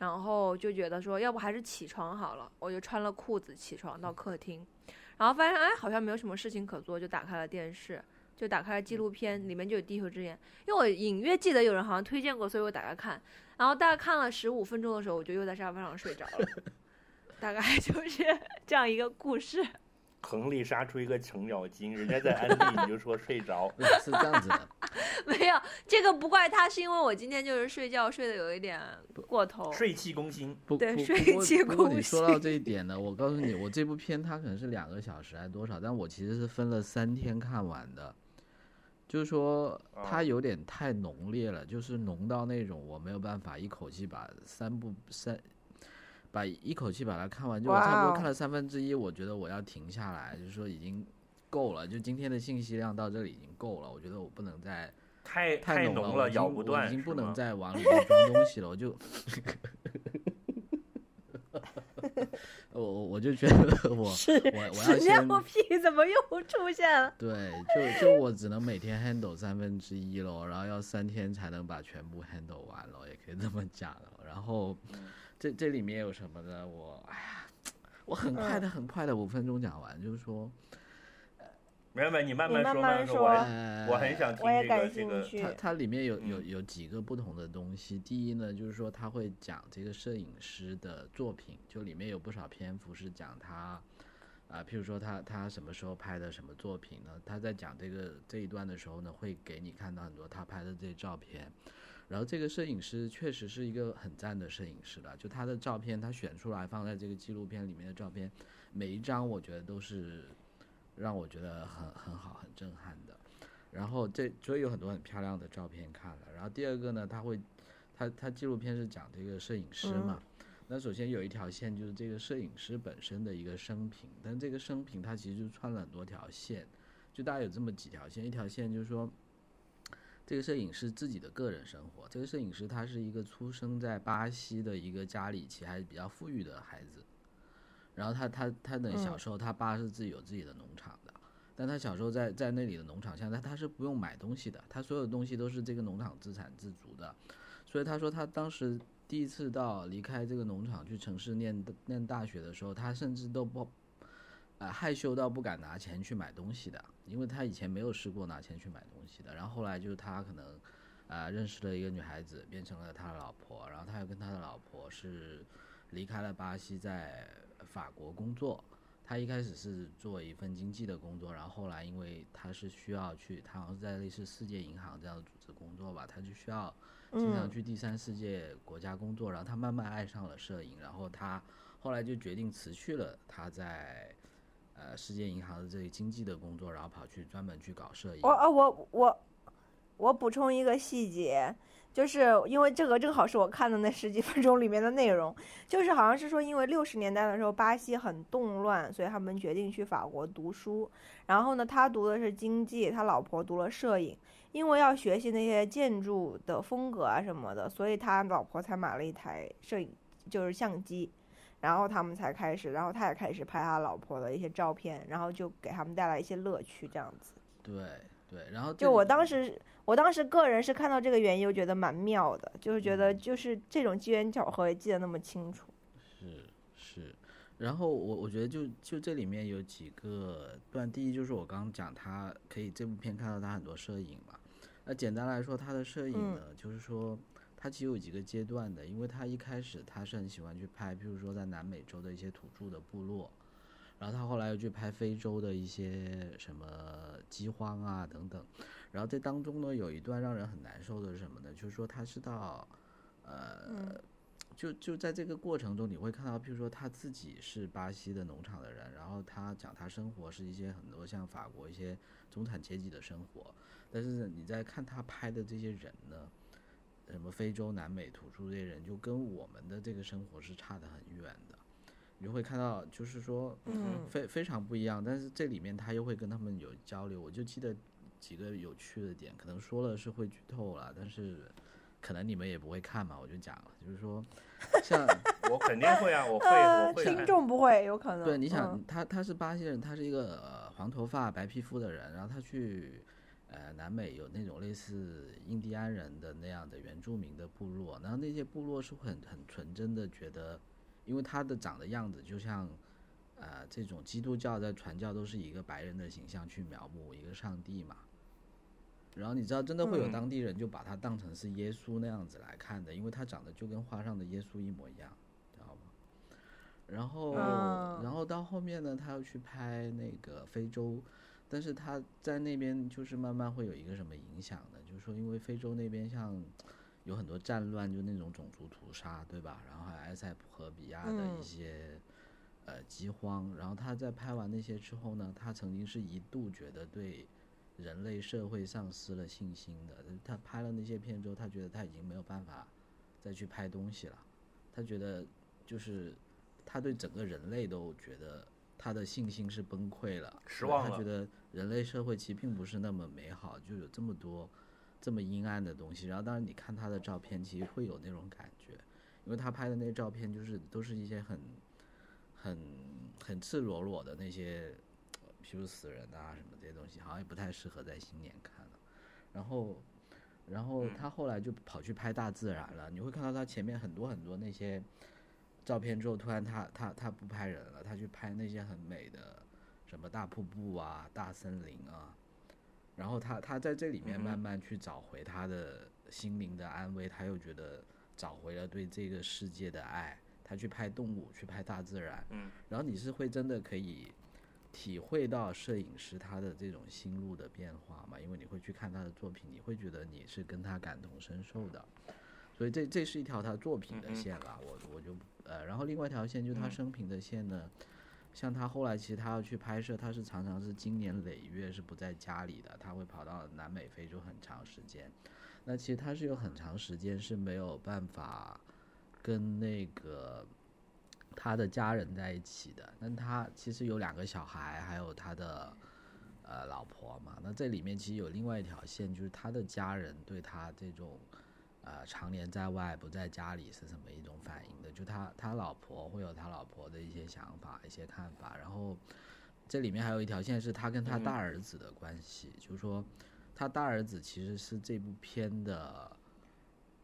[SPEAKER 2] 然后就觉得说，要不还是起床好了。我就穿了裤子起床到客厅，然后发现哎，好像没有什么事情可做，就打开了电视。就打开了纪录片，里面就有《地球之眼》，因为我隐约记得有人好像推荐过，所以我打开看。然后大概看了十五分钟的时候，我就又在沙发上睡着了。[laughs] 大概就是这样一个故事。
[SPEAKER 1] 横里杀出一个程咬金，人家在安利你就说睡着，[laughs]
[SPEAKER 3] 是是这样子的，[laughs]
[SPEAKER 2] 没有这个不怪他，是因为我今天就是睡觉睡得有一点过头。
[SPEAKER 1] 睡气攻心。
[SPEAKER 3] 不不
[SPEAKER 2] 对睡气
[SPEAKER 3] 不过你说到这一点呢，我告诉你，我这部片它可能是两个小时还是多少，但我其实是分了三天看完的。就是说它
[SPEAKER 1] 哦
[SPEAKER 3] 有点太浓烈了，就是浓到那种我没有办法一口气把三部三，把一口气把它看完，就我差不多看了三分之一，我觉得我要停下来，就是说已经够了，就今天的信息量到这里已经够了，我觉得我不能再
[SPEAKER 1] 太
[SPEAKER 3] 太浓
[SPEAKER 1] 浓
[SPEAKER 3] 我已经
[SPEAKER 1] 咬不断，
[SPEAKER 3] 我已经不能再往里面 [laughs] 装东西了，我就，[laughs] 我我我就觉得我
[SPEAKER 2] 是
[SPEAKER 3] 我我要
[SPEAKER 2] 屎
[SPEAKER 3] 先
[SPEAKER 2] 尿屁怎么又出现了？
[SPEAKER 3] 对，就就我只能每天 handle 三分之一咯，然后要三天才能把全部 handle 完咯，也可以这么讲了。然后这这里面有什么呢？我哎呀，我很快的很快的五分钟讲完，就是说，
[SPEAKER 1] 没有没有，你慢
[SPEAKER 2] 慢
[SPEAKER 1] 说，慢，
[SPEAKER 2] 慢说
[SPEAKER 1] 我我很想听这个
[SPEAKER 2] 我也感
[SPEAKER 1] 这个。
[SPEAKER 2] 兴趣
[SPEAKER 3] 它它里面有有
[SPEAKER 1] 嗯
[SPEAKER 3] 有几个不同的东西。第一呢，就是说他会讲这个摄影师的作品，就里面有不少篇幅是讲他，啊、譬如说他他什么时候拍的什么作品呢？他在讲这个这一段的时候呢，会给你看到很多他拍的这些照片。然后这个摄影师确实是一个很赞的摄影师了，就他的照片，他选出来放在这个纪录片里面的照片，每一张我觉得都是让我觉得很很好、很震撼的。然后这所以有很多很漂亮的照片看了。然后第二个呢，他会，他他纪录片是讲这个摄影师嘛。那首先有一条线就是这个摄影师本身的一个生平，但这个生平他其实就穿了很多条线，就大概有这么几条线。一条线就是说，这个摄影师自己的个人生活。这个摄影师他是一个出生在巴西的一个家里其实还是比较富裕的孩子，然后他他他的小时候，他爸是自己有自己的农场的。但他小时候在在那里的农场下，他他是不用买东西的，他所有东西都是这个农场自产自足的，所以他说他当时第一次到离开这个农场去城市念念大学的时候，他甚至都不，呃害羞到不敢拿钱去买东西的，因为他以前没有试过拿钱去买东西的。然后后来就是他可能，呃认识了一个女孩子，变成了他的老婆，然后他又跟他的老婆是离开了巴西，在法国工作。他一开始是做一份经济的工作，然后后来因为他是需要去，他好像是在类似世界银行这样的组织工作吧，他就需要经常
[SPEAKER 5] 嗯
[SPEAKER 3] 去第三世界国家工作，然后他慢慢爱上了摄影，然后他后来就决定辞去了他在呃世界银行的这个经济的工作，然后跑去专门去搞摄影。
[SPEAKER 5] 我啊我我我补充一个细节，就是因为这个正好是我看的那十几分钟里面的内容，就是好像是说，因为六十年代的时候巴西很动乱，所以他们决定去法国读书。然后呢，他读的是经济，他老婆读了摄影。因为要学习那些建筑的风格啊什么的，所以他老婆才买了一台摄影，就是相机。然后他们才开始，然后他也开始拍他老婆的一些照片，然后就给他们带来一些乐趣，这样子。
[SPEAKER 3] 对对，然后
[SPEAKER 5] 就我当时，我当时个人是看到这个原因，我觉得蛮妙的，就是觉得就是这种机缘巧合也记得那么清楚。
[SPEAKER 3] 是是，然后我我觉得就就这里面有几个段，第一就是我刚刚讲他可以这部片看到他很多摄影嘛，那简单来说他的摄影
[SPEAKER 5] 嗯
[SPEAKER 3] 呢，就是说他其实有几个阶段的，因为他一开始他是很喜欢去拍，譬如说在南美洲的一些土著的部落。然后他后来又去拍非洲的一些什么饥荒啊等等，然后这当中呢有一段让人很难受的是什么呢？就是说他是到，呃，
[SPEAKER 5] 嗯
[SPEAKER 3] 就就在这个过程中，你会看到，譬如说他自己是巴西的农场的人，然后他讲他生活是一些很多像法国一些中产阶级的生活，但是你在看他拍的这些人呢，什么非洲、南美土著这些人，就跟我们的这个生活是差得很远的。你就会看到，就是说，
[SPEAKER 5] 嗯
[SPEAKER 3] 非非常不一样。但是这里面他又会跟他们有交流，我就记得几个有趣的点，可能说了是会剧透了，但是可能你们也不会看嘛，我就讲了，就是说，像 [laughs]
[SPEAKER 1] 我肯定会啊，我会，
[SPEAKER 5] 呃
[SPEAKER 1] 我，会
[SPEAKER 5] 听。众不会有可能。
[SPEAKER 3] 对，你想
[SPEAKER 5] 嗯
[SPEAKER 3] 他他是巴西人，他是一个、呃、黄头发白皮肤的人，然后他去呃南美有那种类似印第安人的那样的原住民的部落，然后那些部落是会很很纯真的觉得，因为他的长的样子就像呃这种基督教在传教都是以一个白人的形象去描摹一个上帝嘛。然后你知道，真的会有
[SPEAKER 1] 嗯
[SPEAKER 3] 当地人就把他当成是耶稣那样子来看的，因为他长得就跟画上的耶稣一模一样，知道吗？然后，
[SPEAKER 5] 嗯
[SPEAKER 3] 然后到后面呢，他要去拍那个非洲，但是他在那边就是慢慢会有一个什么影响呢？就是说，因为非洲那边像有很多战乱，就那种种族屠杀，对吧？然后还有埃塞俄比亚的一
[SPEAKER 5] 嗯
[SPEAKER 3] 些、呃饥荒，然后他在拍完那些之后呢，他曾经是一度觉得对人类社会丧失了信心的。他拍了那些片之后，他觉得他已经没有办法再去拍东西了，他觉得就是他对整个人类都觉得他的信心是崩溃了，对
[SPEAKER 1] 失望了
[SPEAKER 3] 他觉得人类社会其实并不是那么美好，就有这么多这么阴暗的东西。然后当然你看他的照片，其实会有那种感觉，因为他拍的那些照片就是都是一些很很很赤裸裸的那些，呃譬如死人啊什么这些东西，好像也不太适合在新年看了。然后，然后
[SPEAKER 1] 嗯
[SPEAKER 3] 他后来就跑去拍大自然了。你会看到他前面很多很多那些照片之后，突然他他他不拍人了，他去拍那些很美的什么大瀑布啊、大森林啊。然后他他在这里面慢慢去找回他的心灵的安慰，他又觉得找回了对这个世界的爱。他去拍动物，去拍大自然，
[SPEAKER 1] 嗯，
[SPEAKER 3] 然后你是会真的可以体会到摄影师他的这种心路的变化嘛？因为你会去看他的作品，你会觉得你是跟他感同身受的，所以这这是一条他作品的线了。我我就呃，然后另外一条线就是他
[SPEAKER 1] 嗯
[SPEAKER 3] 生平的线呢，像他后来其实他要去拍摄，他是常常是经年累月是不在家里的，他会跑到南美、非洲很长时间。那其实他是有很长时间是没有办法跟那个他的家人在一起的。但他其实有两个小孩，还有他的呃老婆嘛。那这里面其实有另外一条线，就是他的家人对他这种呃常年在外不在家里是什么一种反应的？就他他老婆会有他老婆的一些想法、一些看法，然后这里面还有一条线是他跟他大儿子的关系，就是说他大儿子其实是这部片的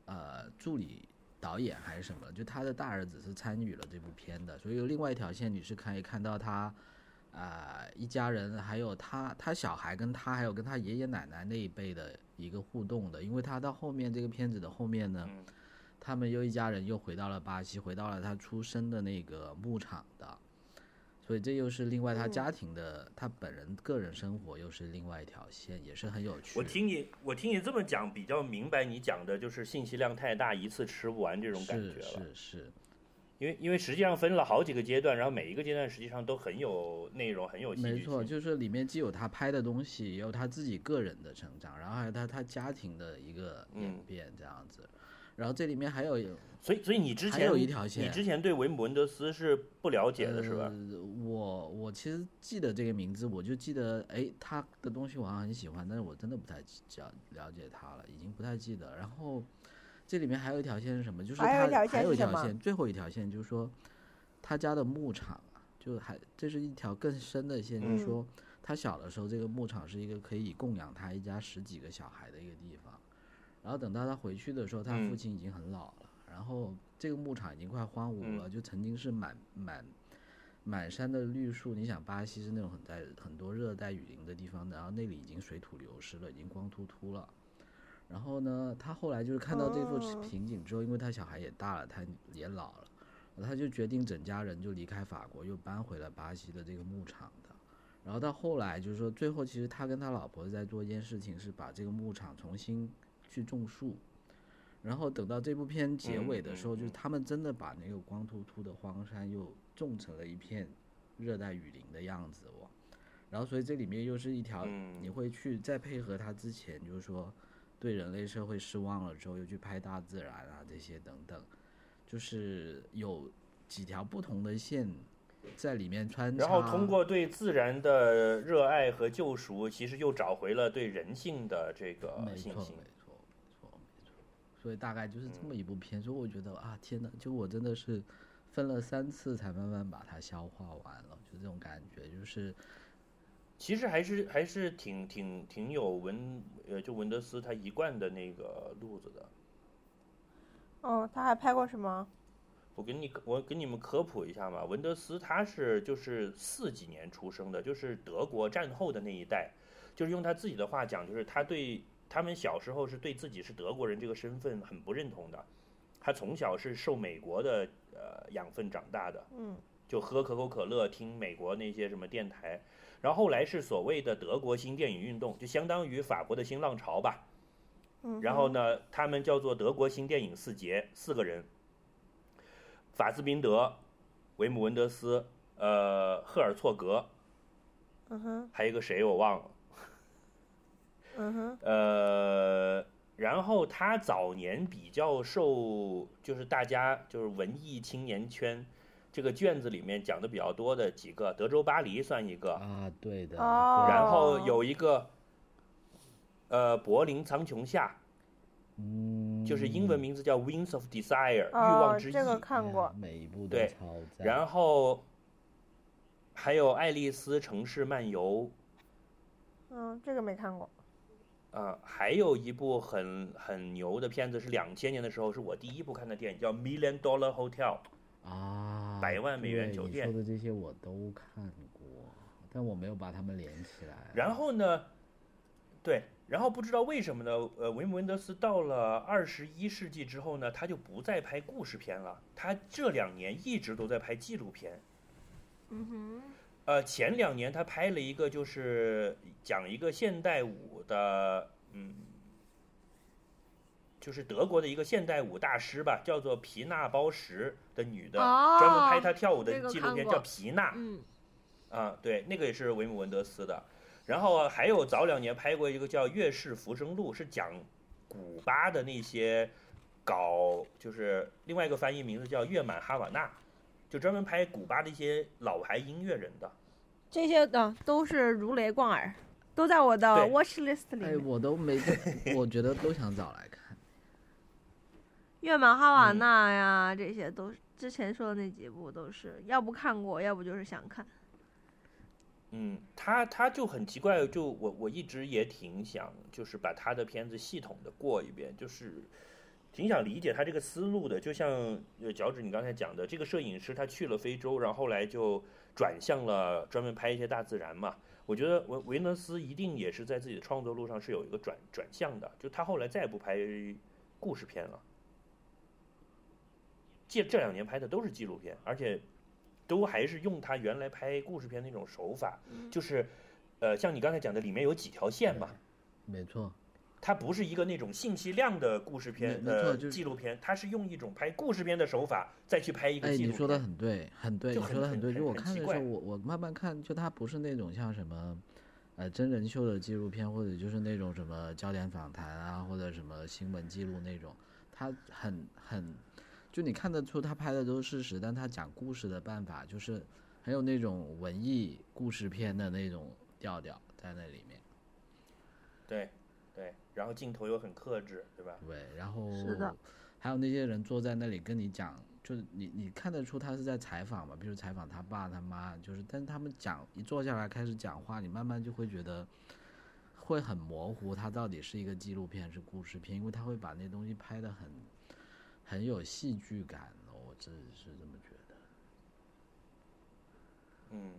[SPEAKER 3] 呃助理导演还是什么，就他的大儿子是参与了这部片的，所以有另外一条线你是可以看到他。啊、一家人还有他，他小孩跟他还有跟他爷爷奶奶那一辈的一个互动的，因为他到后面这个片子的后面呢，
[SPEAKER 1] 嗯。
[SPEAKER 3] 他们又一家人又回到了巴西，回到了他出生的那个牧场的，所以这又是另外他
[SPEAKER 5] 嗯。
[SPEAKER 3] 家庭的，他本人个人生活又是另外一条线，也是很有趣。
[SPEAKER 1] 我听你我听你这么讲，比较明白你讲的就是信息量太大，一次吃不完这种感觉
[SPEAKER 3] 是
[SPEAKER 1] 了。
[SPEAKER 3] 是是，
[SPEAKER 1] 因为因为实际上分了好几个阶段，然后每一个阶段实际上都很有内容，很有
[SPEAKER 3] 没错，就是里面既有他拍的东西，也有他自己个人的成长，然后还有他他家庭的一个演
[SPEAKER 1] 嗯
[SPEAKER 3] 变这样子。然后这里面还有
[SPEAKER 1] 所以所以你之前
[SPEAKER 3] 还有一条线你
[SPEAKER 1] 之前对维姆文德斯是不了解的是吧？
[SPEAKER 3] 呃、我我其实记得这个名字，我就记得，哎，他的东西我好像很喜欢，但是我真的不太记了了解他了，已经不太记得。然后这里面还有一条线是什么？就是他
[SPEAKER 5] 还有一条线
[SPEAKER 3] 最后一条线就是说他家的牧场啊，就还这是一条更深的线，就是
[SPEAKER 5] 嗯
[SPEAKER 3] 说他小的时候，这个牧场是一个可以供养他一家十几个小孩的一个地方。然后等到他回去的时候，他父
[SPEAKER 1] 嗯
[SPEAKER 3] 亲已经很老了，然后这个牧场已经快荒芜了，就曾经是满满满山的绿树。你想，巴西是那种很在很多热带雨林的地方，然后那里已经水土流失了，已经光秃秃了。然后呢，他后来就是看到这座
[SPEAKER 5] 哦
[SPEAKER 3] 瓶颈之后，因为他小孩也大了，他也老了，他就决定整家人就离开法国，又搬回了巴西的这个牧场的。然后到后来就是说，最后其实他跟他老婆在做一件事情，是把这个牧场重新去种树。然后等到这部片结尾的时候，就是他们真的把那个光秃秃的荒山又种成了一片热带雨林的样子哦。然后所以这里面又是一条，
[SPEAKER 1] 嗯
[SPEAKER 3] 你会去再配合他之前就是说对人类社会失望了之后，又去拍大自然啊这些等等，就是有几条不同的线在里面穿插。
[SPEAKER 1] 然后通过对自然的热爱和救赎，其实又找回了对人性的这个
[SPEAKER 3] 没错，没错，没。错，没错。所以大概就是这么一部片，所以我觉得啊，天哪，就我真的是分了三次才慢慢把它消化完了，就这种感觉，就是
[SPEAKER 1] 其实还是还是挺挺挺有文呃，就文德斯他一贯的那个路子的。
[SPEAKER 5] 哦，他还拍过什么？
[SPEAKER 1] 我给你我给你们科普一下嘛，文德斯他是就是四几年出生的，就是德国战后的那一代，就是用他自己的话讲，就是他对他们小时候是对自己是德国人这个身份很不认同的，他从小是受美国的呃养分长大的，
[SPEAKER 5] 嗯，
[SPEAKER 1] 就喝可口可乐，听美国那些什么电台，然后后来是所谓的德国新电影运动，就相当于法国的新浪潮吧，
[SPEAKER 5] 嗯
[SPEAKER 1] 然后呢，他们叫做德国新电影四杰，四个人，法斯宾德、维姆文德斯、呃赫尔措格，
[SPEAKER 5] 嗯哼，
[SPEAKER 1] 还有一个谁我忘了，
[SPEAKER 5] 嗯哼，
[SPEAKER 1] 呃，然后他早年比较受，就是大家就是文艺青年圈这个卷子里面讲的比较多的几个，德州巴黎算一个，
[SPEAKER 3] 啊，对的，
[SPEAKER 5] 哦
[SPEAKER 1] 然后有一个，呃，柏林苍穹下，
[SPEAKER 3] 嗯，
[SPEAKER 1] 就是英文名字叫《Wings of Desire》欲
[SPEAKER 5] 哦
[SPEAKER 1] 望，之翼。
[SPEAKER 5] 这个看过。
[SPEAKER 3] 每一部都
[SPEAKER 1] 对
[SPEAKER 3] 超赞。
[SPEAKER 1] 然后还有《爱丽丝城市漫游
[SPEAKER 5] 嗯，这个没看过。》
[SPEAKER 1] 啊、还有一部很很牛的片子是两千年的时候，是我第一部看的电影，叫《Million Dollar Hotel》。
[SPEAKER 3] 啊，
[SPEAKER 1] 百万美元酒店
[SPEAKER 3] 你说的这些我都看过，但我没有把它们连起来。
[SPEAKER 1] 然后呢，对，然后不知道为什么呢？呃，维姆文德斯到了二十一世纪之后呢，他就不再拍故事片了，他这两年一直都在拍纪录片。
[SPEAKER 5] 嗯哼，
[SPEAKER 1] 呃，前两年他拍了一个，就是讲一个现代舞的，嗯，就是德国的一个现代舞大师吧，叫做皮娜包什的女的，
[SPEAKER 2] 哦
[SPEAKER 1] 专门拍她跳舞的纪录片，叫皮娜。
[SPEAKER 2] 嗯，
[SPEAKER 1] 啊，对，那个也是维姆文德斯的。然后还有早两年拍过一个叫《月式浮生录》，是讲古巴的那些搞，就是另外一个翻译名字叫《月满哈瓦那》，就专门拍古巴的一些老牌音乐人的。
[SPEAKER 5] 这些的都是如雷贯耳，都在我的 watch list 里
[SPEAKER 3] 哎，我都没，我觉得都想找来看。
[SPEAKER 5] 月满哈瓦
[SPEAKER 1] 嗯
[SPEAKER 5] 那呀，这些都是之前说的那几部都是，要不看过，要不就是想看。
[SPEAKER 1] 嗯，他他就很奇怪，就我我一直也挺想，就是把他的片子系统的过一遍，就是挺想理解他这个思路的。就像呃脚趾你刚才讲的，这个摄影师他去了非洲，然后后来就转向了专门拍一些大自然嘛。我觉得维维纳斯一定也是在自己的创作路上是有一个转转向的，就他后来再也不拍故事片了。这这两年拍的都是纪录片，而且都还是用他原来拍故事片那种手法，
[SPEAKER 2] 嗯
[SPEAKER 1] 就是，呃，像你刚才讲的，里面有几条线嘛，
[SPEAKER 3] 没错，
[SPEAKER 1] 它不是一个那种信息量的故事片呃
[SPEAKER 3] 就是
[SPEAKER 1] 纪录片，它是用一种拍故事片的手法再去拍一个
[SPEAKER 3] 哎，
[SPEAKER 1] 纪录片。
[SPEAKER 3] 你说的很对，很对，你说的对。就
[SPEAKER 1] 很
[SPEAKER 3] 我看的时候，我我慢慢看，就它不是那种像什么，呃，真人秀的纪录片，或者就是那种什么焦点访谈啊，或者什么新闻记录那种，它很很，就你看得出他拍的都是事实，但他讲故事的办法就是很有那种文艺故事片的那种调调在那里面。
[SPEAKER 1] 对对，然后镜头又很克制，对吧？
[SPEAKER 3] 对，然后
[SPEAKER 2] 是的
[SPEAKER 3] 还有那些人坐在那里跟你讲，就是你你看得出他是在采访嘛，比如采访他爸他妈，就是但是他们讲一坐下来开始讲话，你慢慢就会觉得会很模糊，它到底是一个纪录片是故事片，因为他会把那东西拍得很很有戏剧感，我真是这么觉得。
[SPEAKER 1] 嗯，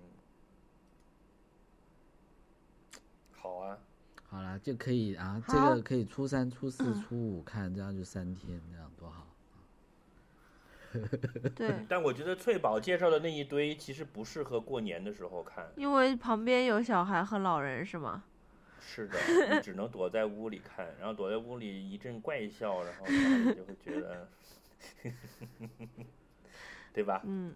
[SPEAKER 1] 好啊，
[SPEAKER 3] 好啦，就可以啊，这个可以初三、初四、
[SPEAKER 2] 嗯
[SPEAKER 3] 初五看，这样就三天，这样多好。[laughs]
[SPEAKER 2] 对，
[SPEAKER 1] 但我觉得翠宝介绍的那一堆其实不适合过年的时候看。
[SPEAKER 2] 因为旁边有小孩和老人是吗？
[SPEAKER 1] 是的，你只能躲在屋里看，然后躲在屋里一阵怪笑，然后你就会觉得，对吧？
[SPEAKER 2] 嗯，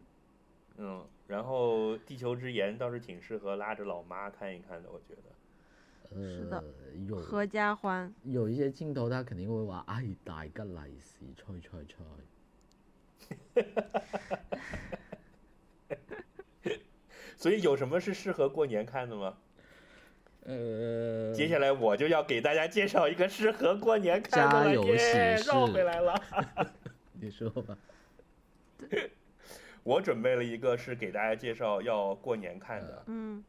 [SPEAKER 1] 嗯，然后《地球之盐》倒是挺适合拉着老妈看一看的，我觉得。
[SPEAKER 3] 呃，
[SPEAKER 2] 是的
[SPEAKER 3] 有
[SPEAKER 2] 合家欢。
[SPEAKER 3] 有一些镜头，他肯定會話：哎，大吉利是，吹吹吹。
[SPEAKER 1] 所以有什么是适合过年看的嗎？
[SPEAKER 3] 呃，
[SPEAKER 1] 接下来我就要给大家介绍一个适合过年看的了，
[SPEAKER 3] 家有
[SPEAKER 1] 耶
[SPEAKER 3] 喜事
[SPEAKER 1] 繞回来了。[laughs]
[SPEAKER 3] 你说吧。
[SPEAKER 1] 我准备了一个是给大家介绍要过年看的，
[SPEAKER 2] 嗯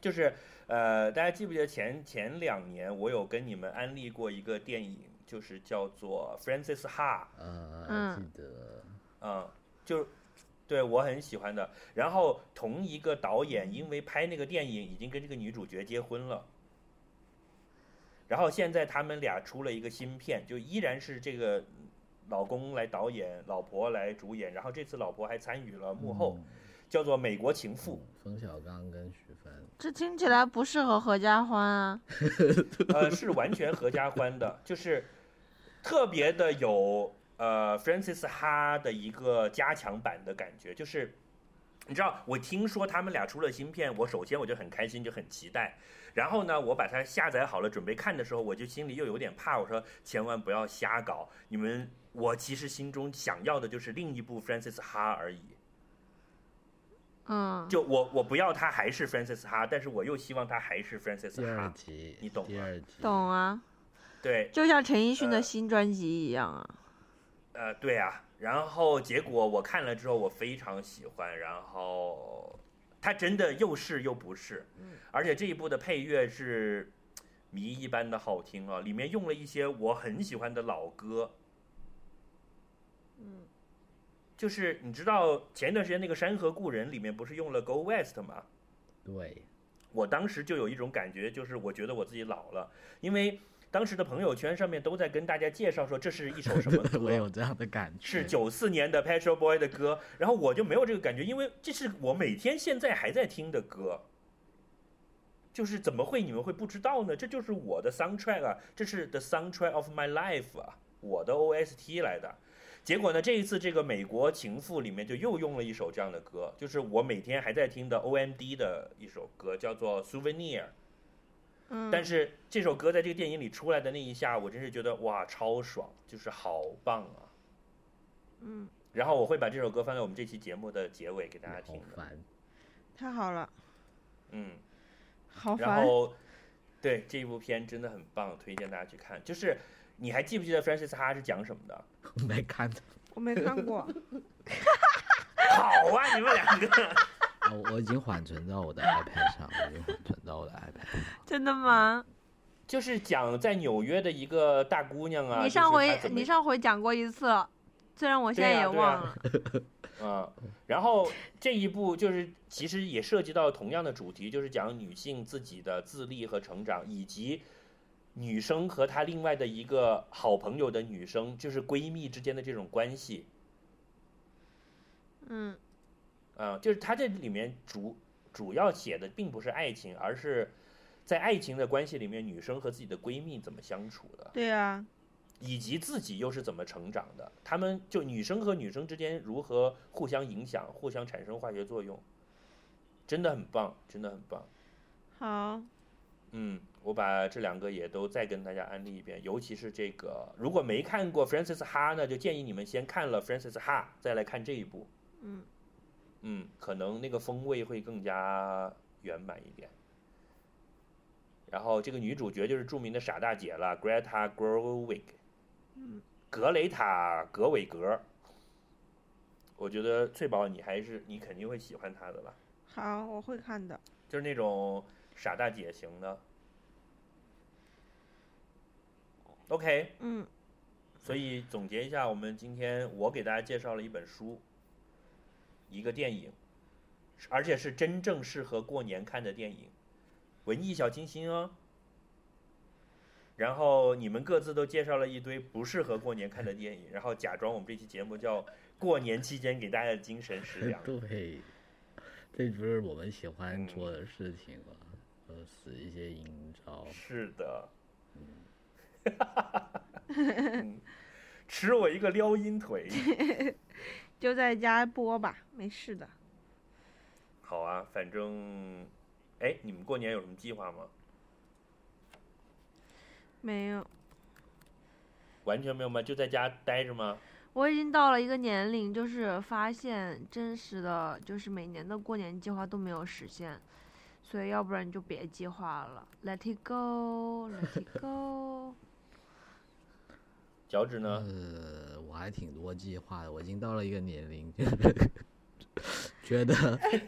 [SPEAKER 1] 就是呃，大家记不记得前前两年我有跟你们安利过一个电影，就是叫做 Francis Ha。
[SPEAKER 3] 呃，
[SPEAKER 2] 嗯
[SPEAKER 3] 记得。
[SPEAKER 1] 嗯，就对我很喜欢的。然后同一个导演因为拍那个电影已经跟这个女主角结婚了，然后现在他们俩出了一个新片，就依然是这个老公来导演，老婆来主演，然后这次老婆还参与了幕后，叫做《美国情妇
[SPEAKER 3] 冯小刚跟徐帆，
[SPEAKER 2] 这听起来不适合合家欢啊。》，
[SPEAKER 1] 呃，是完全合家欢的，就是特别的有呃 Francis Ha 的一个加强版的感觉，就是你知道，我听说他们俩出了新片，我首先我就很开心，就很期待。然后呢，我把它下载好了，准备看的时候，我就心里又有点怕，我说千万不要瞎搞。你们，我其实心中想要的就是另一部 Francis Ha 而已。
[SPEAKER 2] 嗯，
[SPEAKER 1] 就我我不要他还是 Francis Ha，但是我又希望他还是 Francis
[SPEAKER 3] 第二。集，
[SPEAKER 1] 你懂吗
[SPEAKER 3] 第二集，
[SPEAKER 2] 懂啊，
[SPEAKER 1] 对，
[SPEAKER 2] 就像陈奕迅的
[SPEAKER 1] 呃
[SPEAKER 2] 新专辑一样啊。
[SPEAKER 1] 呃，对啊，然后结果我看了之后，我非常喜欢，然后它真的又是又不是，而且这一部的配乐是谜一般的好听啊，里面用了一些我很喜欢的老歌，
[SPEAKER 2] 嗯，
[SPEAKER 1] 就是你知道前一段时间那个《山河故人》里面不是用了 Go West 吗？
[SPEAKER 3] 对，
[SPEAKER 1] 我当时就有一种感觉，就是我觉得我自己老了，因为当时的朋友圈上面都在跟大家介绍说这是一首什么 [laughs] 歌，
[SPEAKER 3] 我有这样的感觉。
[SPEAKER 1] 是九四年的 Pet Shop Boy 的歌，然后我就没有这个感觉，因为这是我每天现在还在听的歌。就是怎么会你们会不知道呢？这就是我的 soundtrack 啊，这是 the soundtrack of my life 啊，我的 OST 来的。结果呢，这一次这个美国情妇里面就又用了一首这样的歌，就是我每天还在听的 OMD 的一首歌，叫做 Souvenir。
[SPEAKER 2] 嗯，
[SPEAKER 1] 但是这首歌在这个电影里出来的那一下，我真是觉得哇，超爽，就是好棒啊！
[SPEAKER 2] 嗯，
[SPEAKER 1] 然后我会把这首歌放在我们这期节目的结尾给大家听的。
[SPEAKER 3] 烦。
[SPEAKER 2] 太好了，
[SPEAKER 1] 嗯，
[SPEAKER 2] 好烦。
[SPEAKER 1] 然后对这一部片真的很棒，推荐大家去看。就是你还记不记得 Francis Ha 是讲什么的？
[SPEAKER 3] 我没看到。
[SPEAKER 2] 我没看过。[laughs]
[SPEAKER 1] 好啊，你们两个。
[SPEAKER 3] 啊我我已经缓存到我的 iPad 上，我已经缓存到我的 iPad 上。
[SPEAKER 2] 真的吗？
[SPEAKER 1] 就是讲在纽约的一个大姑娘啊，
[SPEAKER 2] 你上回你上回讲过一次，虽然我现在也忘了。
[SPEAKER 1] 嗯，然后这一部就是其实也涉及到同样的主题，就是讲女性自己的自立和成长，以及女生和她另外的一个好朋友的女生，就是闺蜜之间的这种关系。
[SPEAKER 2] 嗯
[SPEAKER 1] 啊、就是他这里面主主要写的并不是爱情，而是在爱情的关系里面，女生和自己的闺蜜怎么相处的，
[SPEAKER 2] 对啊，
[SPEAKER 1] 以及自己又是怎么成长的。她们就女生和女生之间如何互相影响、互相产生化学作用，真的很棒，真的很棒。
[SPEAKER 2] 好，
[SPEAKER 1] 嗯，我把这两个也都再跟大家安利一遍，尤其是这个，如果没看过 Francis Ha 呢，就建议你们先看了 Francis Ha，再来看这一部。
[SPEAKER 2] 嗯
[SPEAKER 1] 嗯，可能那个风味会更加圆满一点。然后这个女主角就是著名的傻大姐了，Greta Gerwig，
[SPEAKER 2] 嗯，
[SPEAKER 1] 格雷塔·格韦格。我觉得翠宝你还是你肯定会喜欢她的吧，
[SPEAKER 2] 好，我会看的。
[SPEAKER 1] 就是那种傻大姐型的。OK，
[SPEAKER 2] 嗯，
[SPEAKER 1] 所以总结一下，我们今天我给大家介绍了一本书，一个电影，而且是真正适合过年看的电影，文艺小清新哦。然后你们各自都介绍了一堆不适合过年看的电影，然后假装我们这期节目叫过年期间给大家的精神食粮。[laughs]
[SPEAKER 3] 对，这不是我们喜欢
[SPEAKER 1] 嗯
[SPEAKER 3] 做的事情吗？呃，使一些阴招。
[SPEAKER 1] 是的，[laughs] 嗯吃我一个撩阴腿。[laughs]
[SPEAKER 2] 就在家播吧，没事的。
[SPEAKER 1] 好啊，反正，哎，你们过年有什么计划吗？
[SPEAKER 2] 没有，
[SPEAKER 1] 完全没有吗？就在家待着吗？
[SPEAKER 2] 我已经到了一个年龄，就是发现真实的，就是每年的过年计划都没有实现，所以要不然你就别计划了，Let it go，Let it go。[laughs]
[SPEAKER 1] 脚趾呢？
[SPEAKER 3] 呃，我还挺多计划的，我已经到了一个年龄，就 [laughs] 是觉得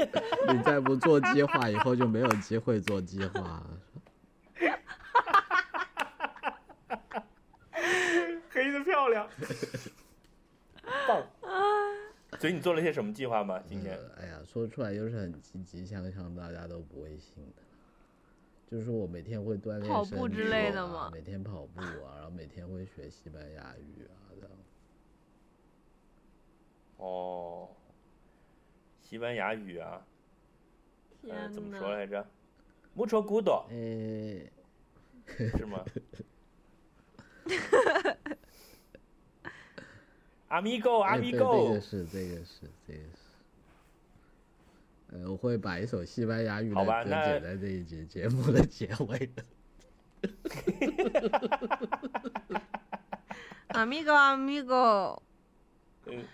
[SPEAKER 3] [laughs] 你再不做计划，以后就没有机会做计划了。[laughs]
[SPEAKER 1] 黑的漂亮，棒。所以你做了些什么计划吗？今天？
[SPEAKER 3] 呃，哎呀，说出来又是很积极向上，大家都不会信的。就是说我每天会锻炼
[SPEAKER 2] 跑步之
[SPEAKER 3] 身体啊
[SPEAKER 2] 类的吗
[SPEAKER 3] 每天跑步啊，然后每天会学西班牙语啊，这样。
[SPEAKER 1] 哦，西班牙语啊，呃，怎么说来着？mucho gusto
[SPEAKER 3] 哎，
[SPEAKER 1] 是吗？[laughs] Amigo
[SPEAKER 3] 哎对这个
[SPEAKER 1] Amigo，
[SPEAKER 3] 是这个是这个是。呃，我会把一首西班牙语的歌
[SPEAKER 1] 好吧那
[SPEAKER 3] 剪在这一节节目的结尾的。[laughs]
[SPEAKER 2] Amigo Amigo，
[SPEAKER 1] 嗯，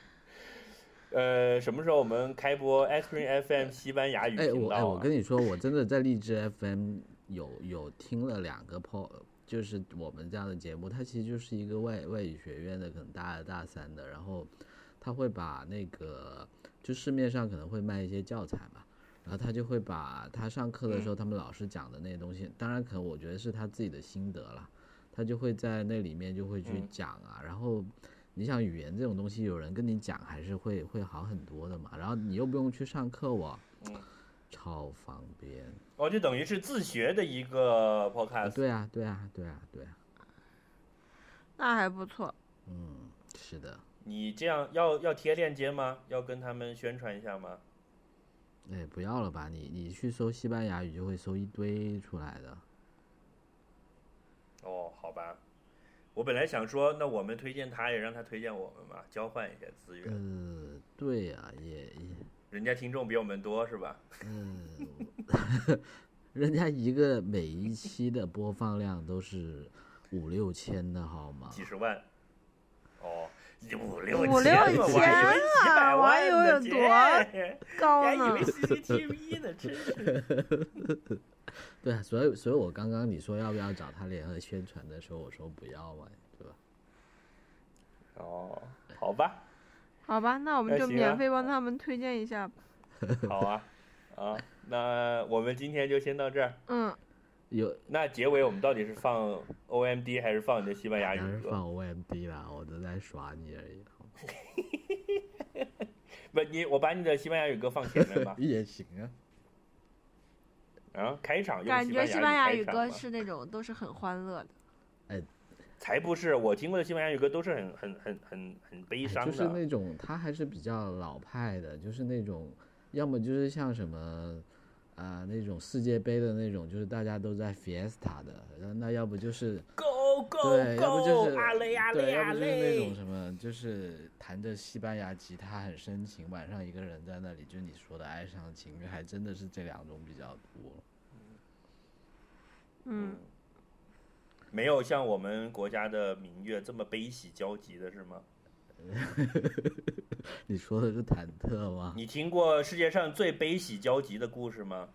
[SPEAKER 1] 呃，什么时候我们开播 Ice Cream FM 西班牙语
[SPEAKER 3] 哎，
[SPEAKER 1] 频
[SPEAKER 3] 我哎，
[SPEAKER 1] 道啊？
[SPEAKER 3] 我跟你说，我真的在荔枝 FM 有有听了两个 po，就是我们这样的节目，它其实就是一个外外语学院的，可能大二大三的，然后他会把那个就市面上可能会卖一些教材嘛，然后他就会把他上课的时候他们老师讲的那些东西，当然可能我觉得是他自己的心得了，他就会在那里面就会去
[SPEAKER 1] 嗯
[SPEAKER 3] 讲啊，然后。你想语言这种东西，有人跟你讲还是会会好很多的嘛。然后你又不用去上课哦，
[SPEAKER 1] 嗯
[SPEAKER 3] 超方便。
[SPEAKER 1] 哦，就等于是自学的一个
[SPEAKER 3] 啊
[SPEAKER 1] podcast。
[SPEAKER 3] 对啊，对啊，对啊，对啊，
[SPEAKER 2] 那还不错。
[SPEAKER 3] 嗯，是的。
[SPEAKER 1] 你这样要要贴链接吗？要跟他们宣传一下吗？
[SPEAKER 3] 哎，不要了吧，你你去搜西班牙语就会搜一堆出来的。
[SPEAKER 1] 哦，好吧。我本来想说，那我们推荐他，也让他推荐我们嘛，交换一下资源。
[SPEAKER 3] 呃，对呀、也也，
[SPEAKER 1] 人家听众比我们多是吧？
[SPEAKER 3] 嗯，[laughs] 人家一个每一期的播放量都是五六千的好吗？
[SPEAKER 1] 几十万。哦，五六
[SPEAKER 2] 五六
[SPEAKER 1] 千
[SPEAKER 2] 啊我还以为有多
[SPEAKER 1] 姐 [laughs]
[SPEAKER 2] 高呢
[SPEAKER 1] 还以为？CCTV 呢，真是。[laughs]
[SPEAKER 3] 对啊，所以所以我刚刚你说要不要找他联合宣传的时候，我说不要嘛，对吧？
[SPEAKER 1] 哦，好吧，[laughs]
[SPEAKER 2] 好吧，那我们就免费帮他们推荐一下吧。
[SPEAKER 1] 好啊，啊，那我们今天就先到这儿。
[SPEAKER 2] 嗯，
[SPEAKER 3] 有
[SPEAKER 1] 那结尾我们到底是放 OMD 还是放你的西班牙语歌？
[SPEAKER 3] 放 OMD 啦，我都在耍你而已。[laughs]
[SPEAKER 1] 不，你我把你的西班牙语歌放前面吧。[laughs]
[SPEAKER 3] 也行啊。
[SPEAKER 1] 啊，开场用
[SPEAKER 2] 感觉西班牙语歌是那种都是很欢乐的。
[SPEAKER 1] 哎才不是，我听过的西班牙语歌都是很很很很很悲伤的。
[SPEAKER 3] 哎就是那种他还是比较老派的，就是那种要么就是像什么啊、那种世界杯的那种，就是大家都在 Fiesta 的，那要不就是
[SPEAKER 1] Go go
[SPEAKER 3] 对，要不就
[SPEAKER 1] go，
[SPEAKER 3] 是
[SPEAKER 1] 阿雷阿
[SPEAKER 3] 对，
[SPEAKER 1] 雷阿
[SPEAKER 3] 要不就是那种。什么，就是弹着西班牙吉他很深情，晚上一个人在那里，就你说的爱上情侣，还真的是这两种比较多。
[SPEAKER 5] 嗯，
[SPEAKER 1] 没有像我们国家的民乐这么悲喜交集的是吗？[laughs]
[SPEAKER 3] 你说的是忐忑吗？
[SPEAKER 1] 你听过世界上最悲喜交集的故事吗？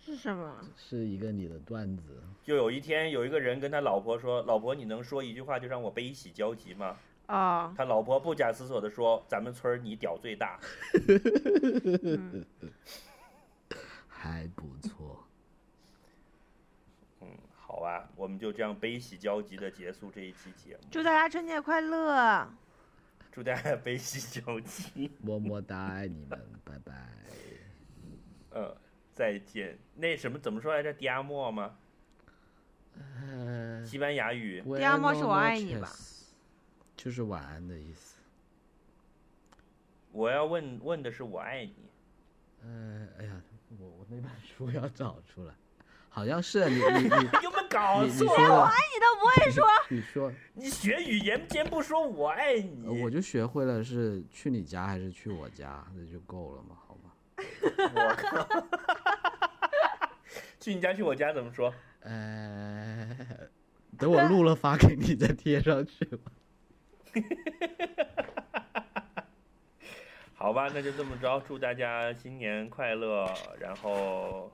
[SPEAKER 5] 是什么？
[SPEAKER 3] 是一个你的段子，
[SPEAKER 1] 就有一天，有一个人跟他老婆说：“老婆，你能说一句话就让我悲喜交集吗
[SPEAKER 5] 哦？”，
[SPEAKER 1] 他老婆不假思索的说：“咱们村儿你屌最大。
[SPEAKER 5] 嗯，
[SPEAKER 3] 还不错。”
[SPEAKER 1] 嗯，好吧，我们就这样悲喜交集的结束这一期节目，
[SPEAKER 5] 祝大家春节快乐！
[SPEAKER 1] 祝大家悲喜交集。
[SPEAKER 3] 么么哒，爱你们，拜拜。
[SPEAKER 1] 嗯，再见。那什么怎么说来着？迪亚莫吗？
[SPEAKER 3] 呃，
[SPEAKER 1] 西班牙语。
[SPEAKER 5] 迪亚莫是我爱你吧
[SPEAKER 3] 就是晚安的意思。
[SPEAKER 1] 我要问问的是我爱你。
[SPEAKER 3] 呃，哎呀，我我那本书要找出来，好像是你你你 [laughs]
[SPEAKER 1] 有没有搞
[SPEAKER 3] 你你
[SPEAKER 1] 错？
[SPEAKER 3] 说的，
[SPEAKER 5] 你都不会说，[laughs]
[SPEAKER 3] 你说，
[SPEAKER 1] 你学语言先不说我爱
[SPEAKER 3] 呃
[SPEAKER 1] 你，
[SPEAKER 3] 我就学会了是去你家还是去我家，那就够了嘛，好吗？[laughs]
[SPEAKER 1] 我靠！去你家去我家怎么说？
[SPEAKER 3] 呃，等我录了发给你再贴上去吧。
[SPEAKER 1] 好吧，那就这么着，祝大家新年快乐，然后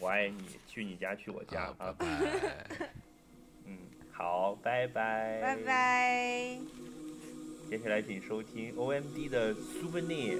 [SPEAKER 1] 我爱你，去你家，去我家，啊，
[SPEAKER 3] 拜拜，[laughs]
[SPEAKER 1] 嗯，好，拜拜，
[SPEAKER 5] 拜拜。
[SPEAKER 1] 接下来请收听 O M D 的 Souvenir。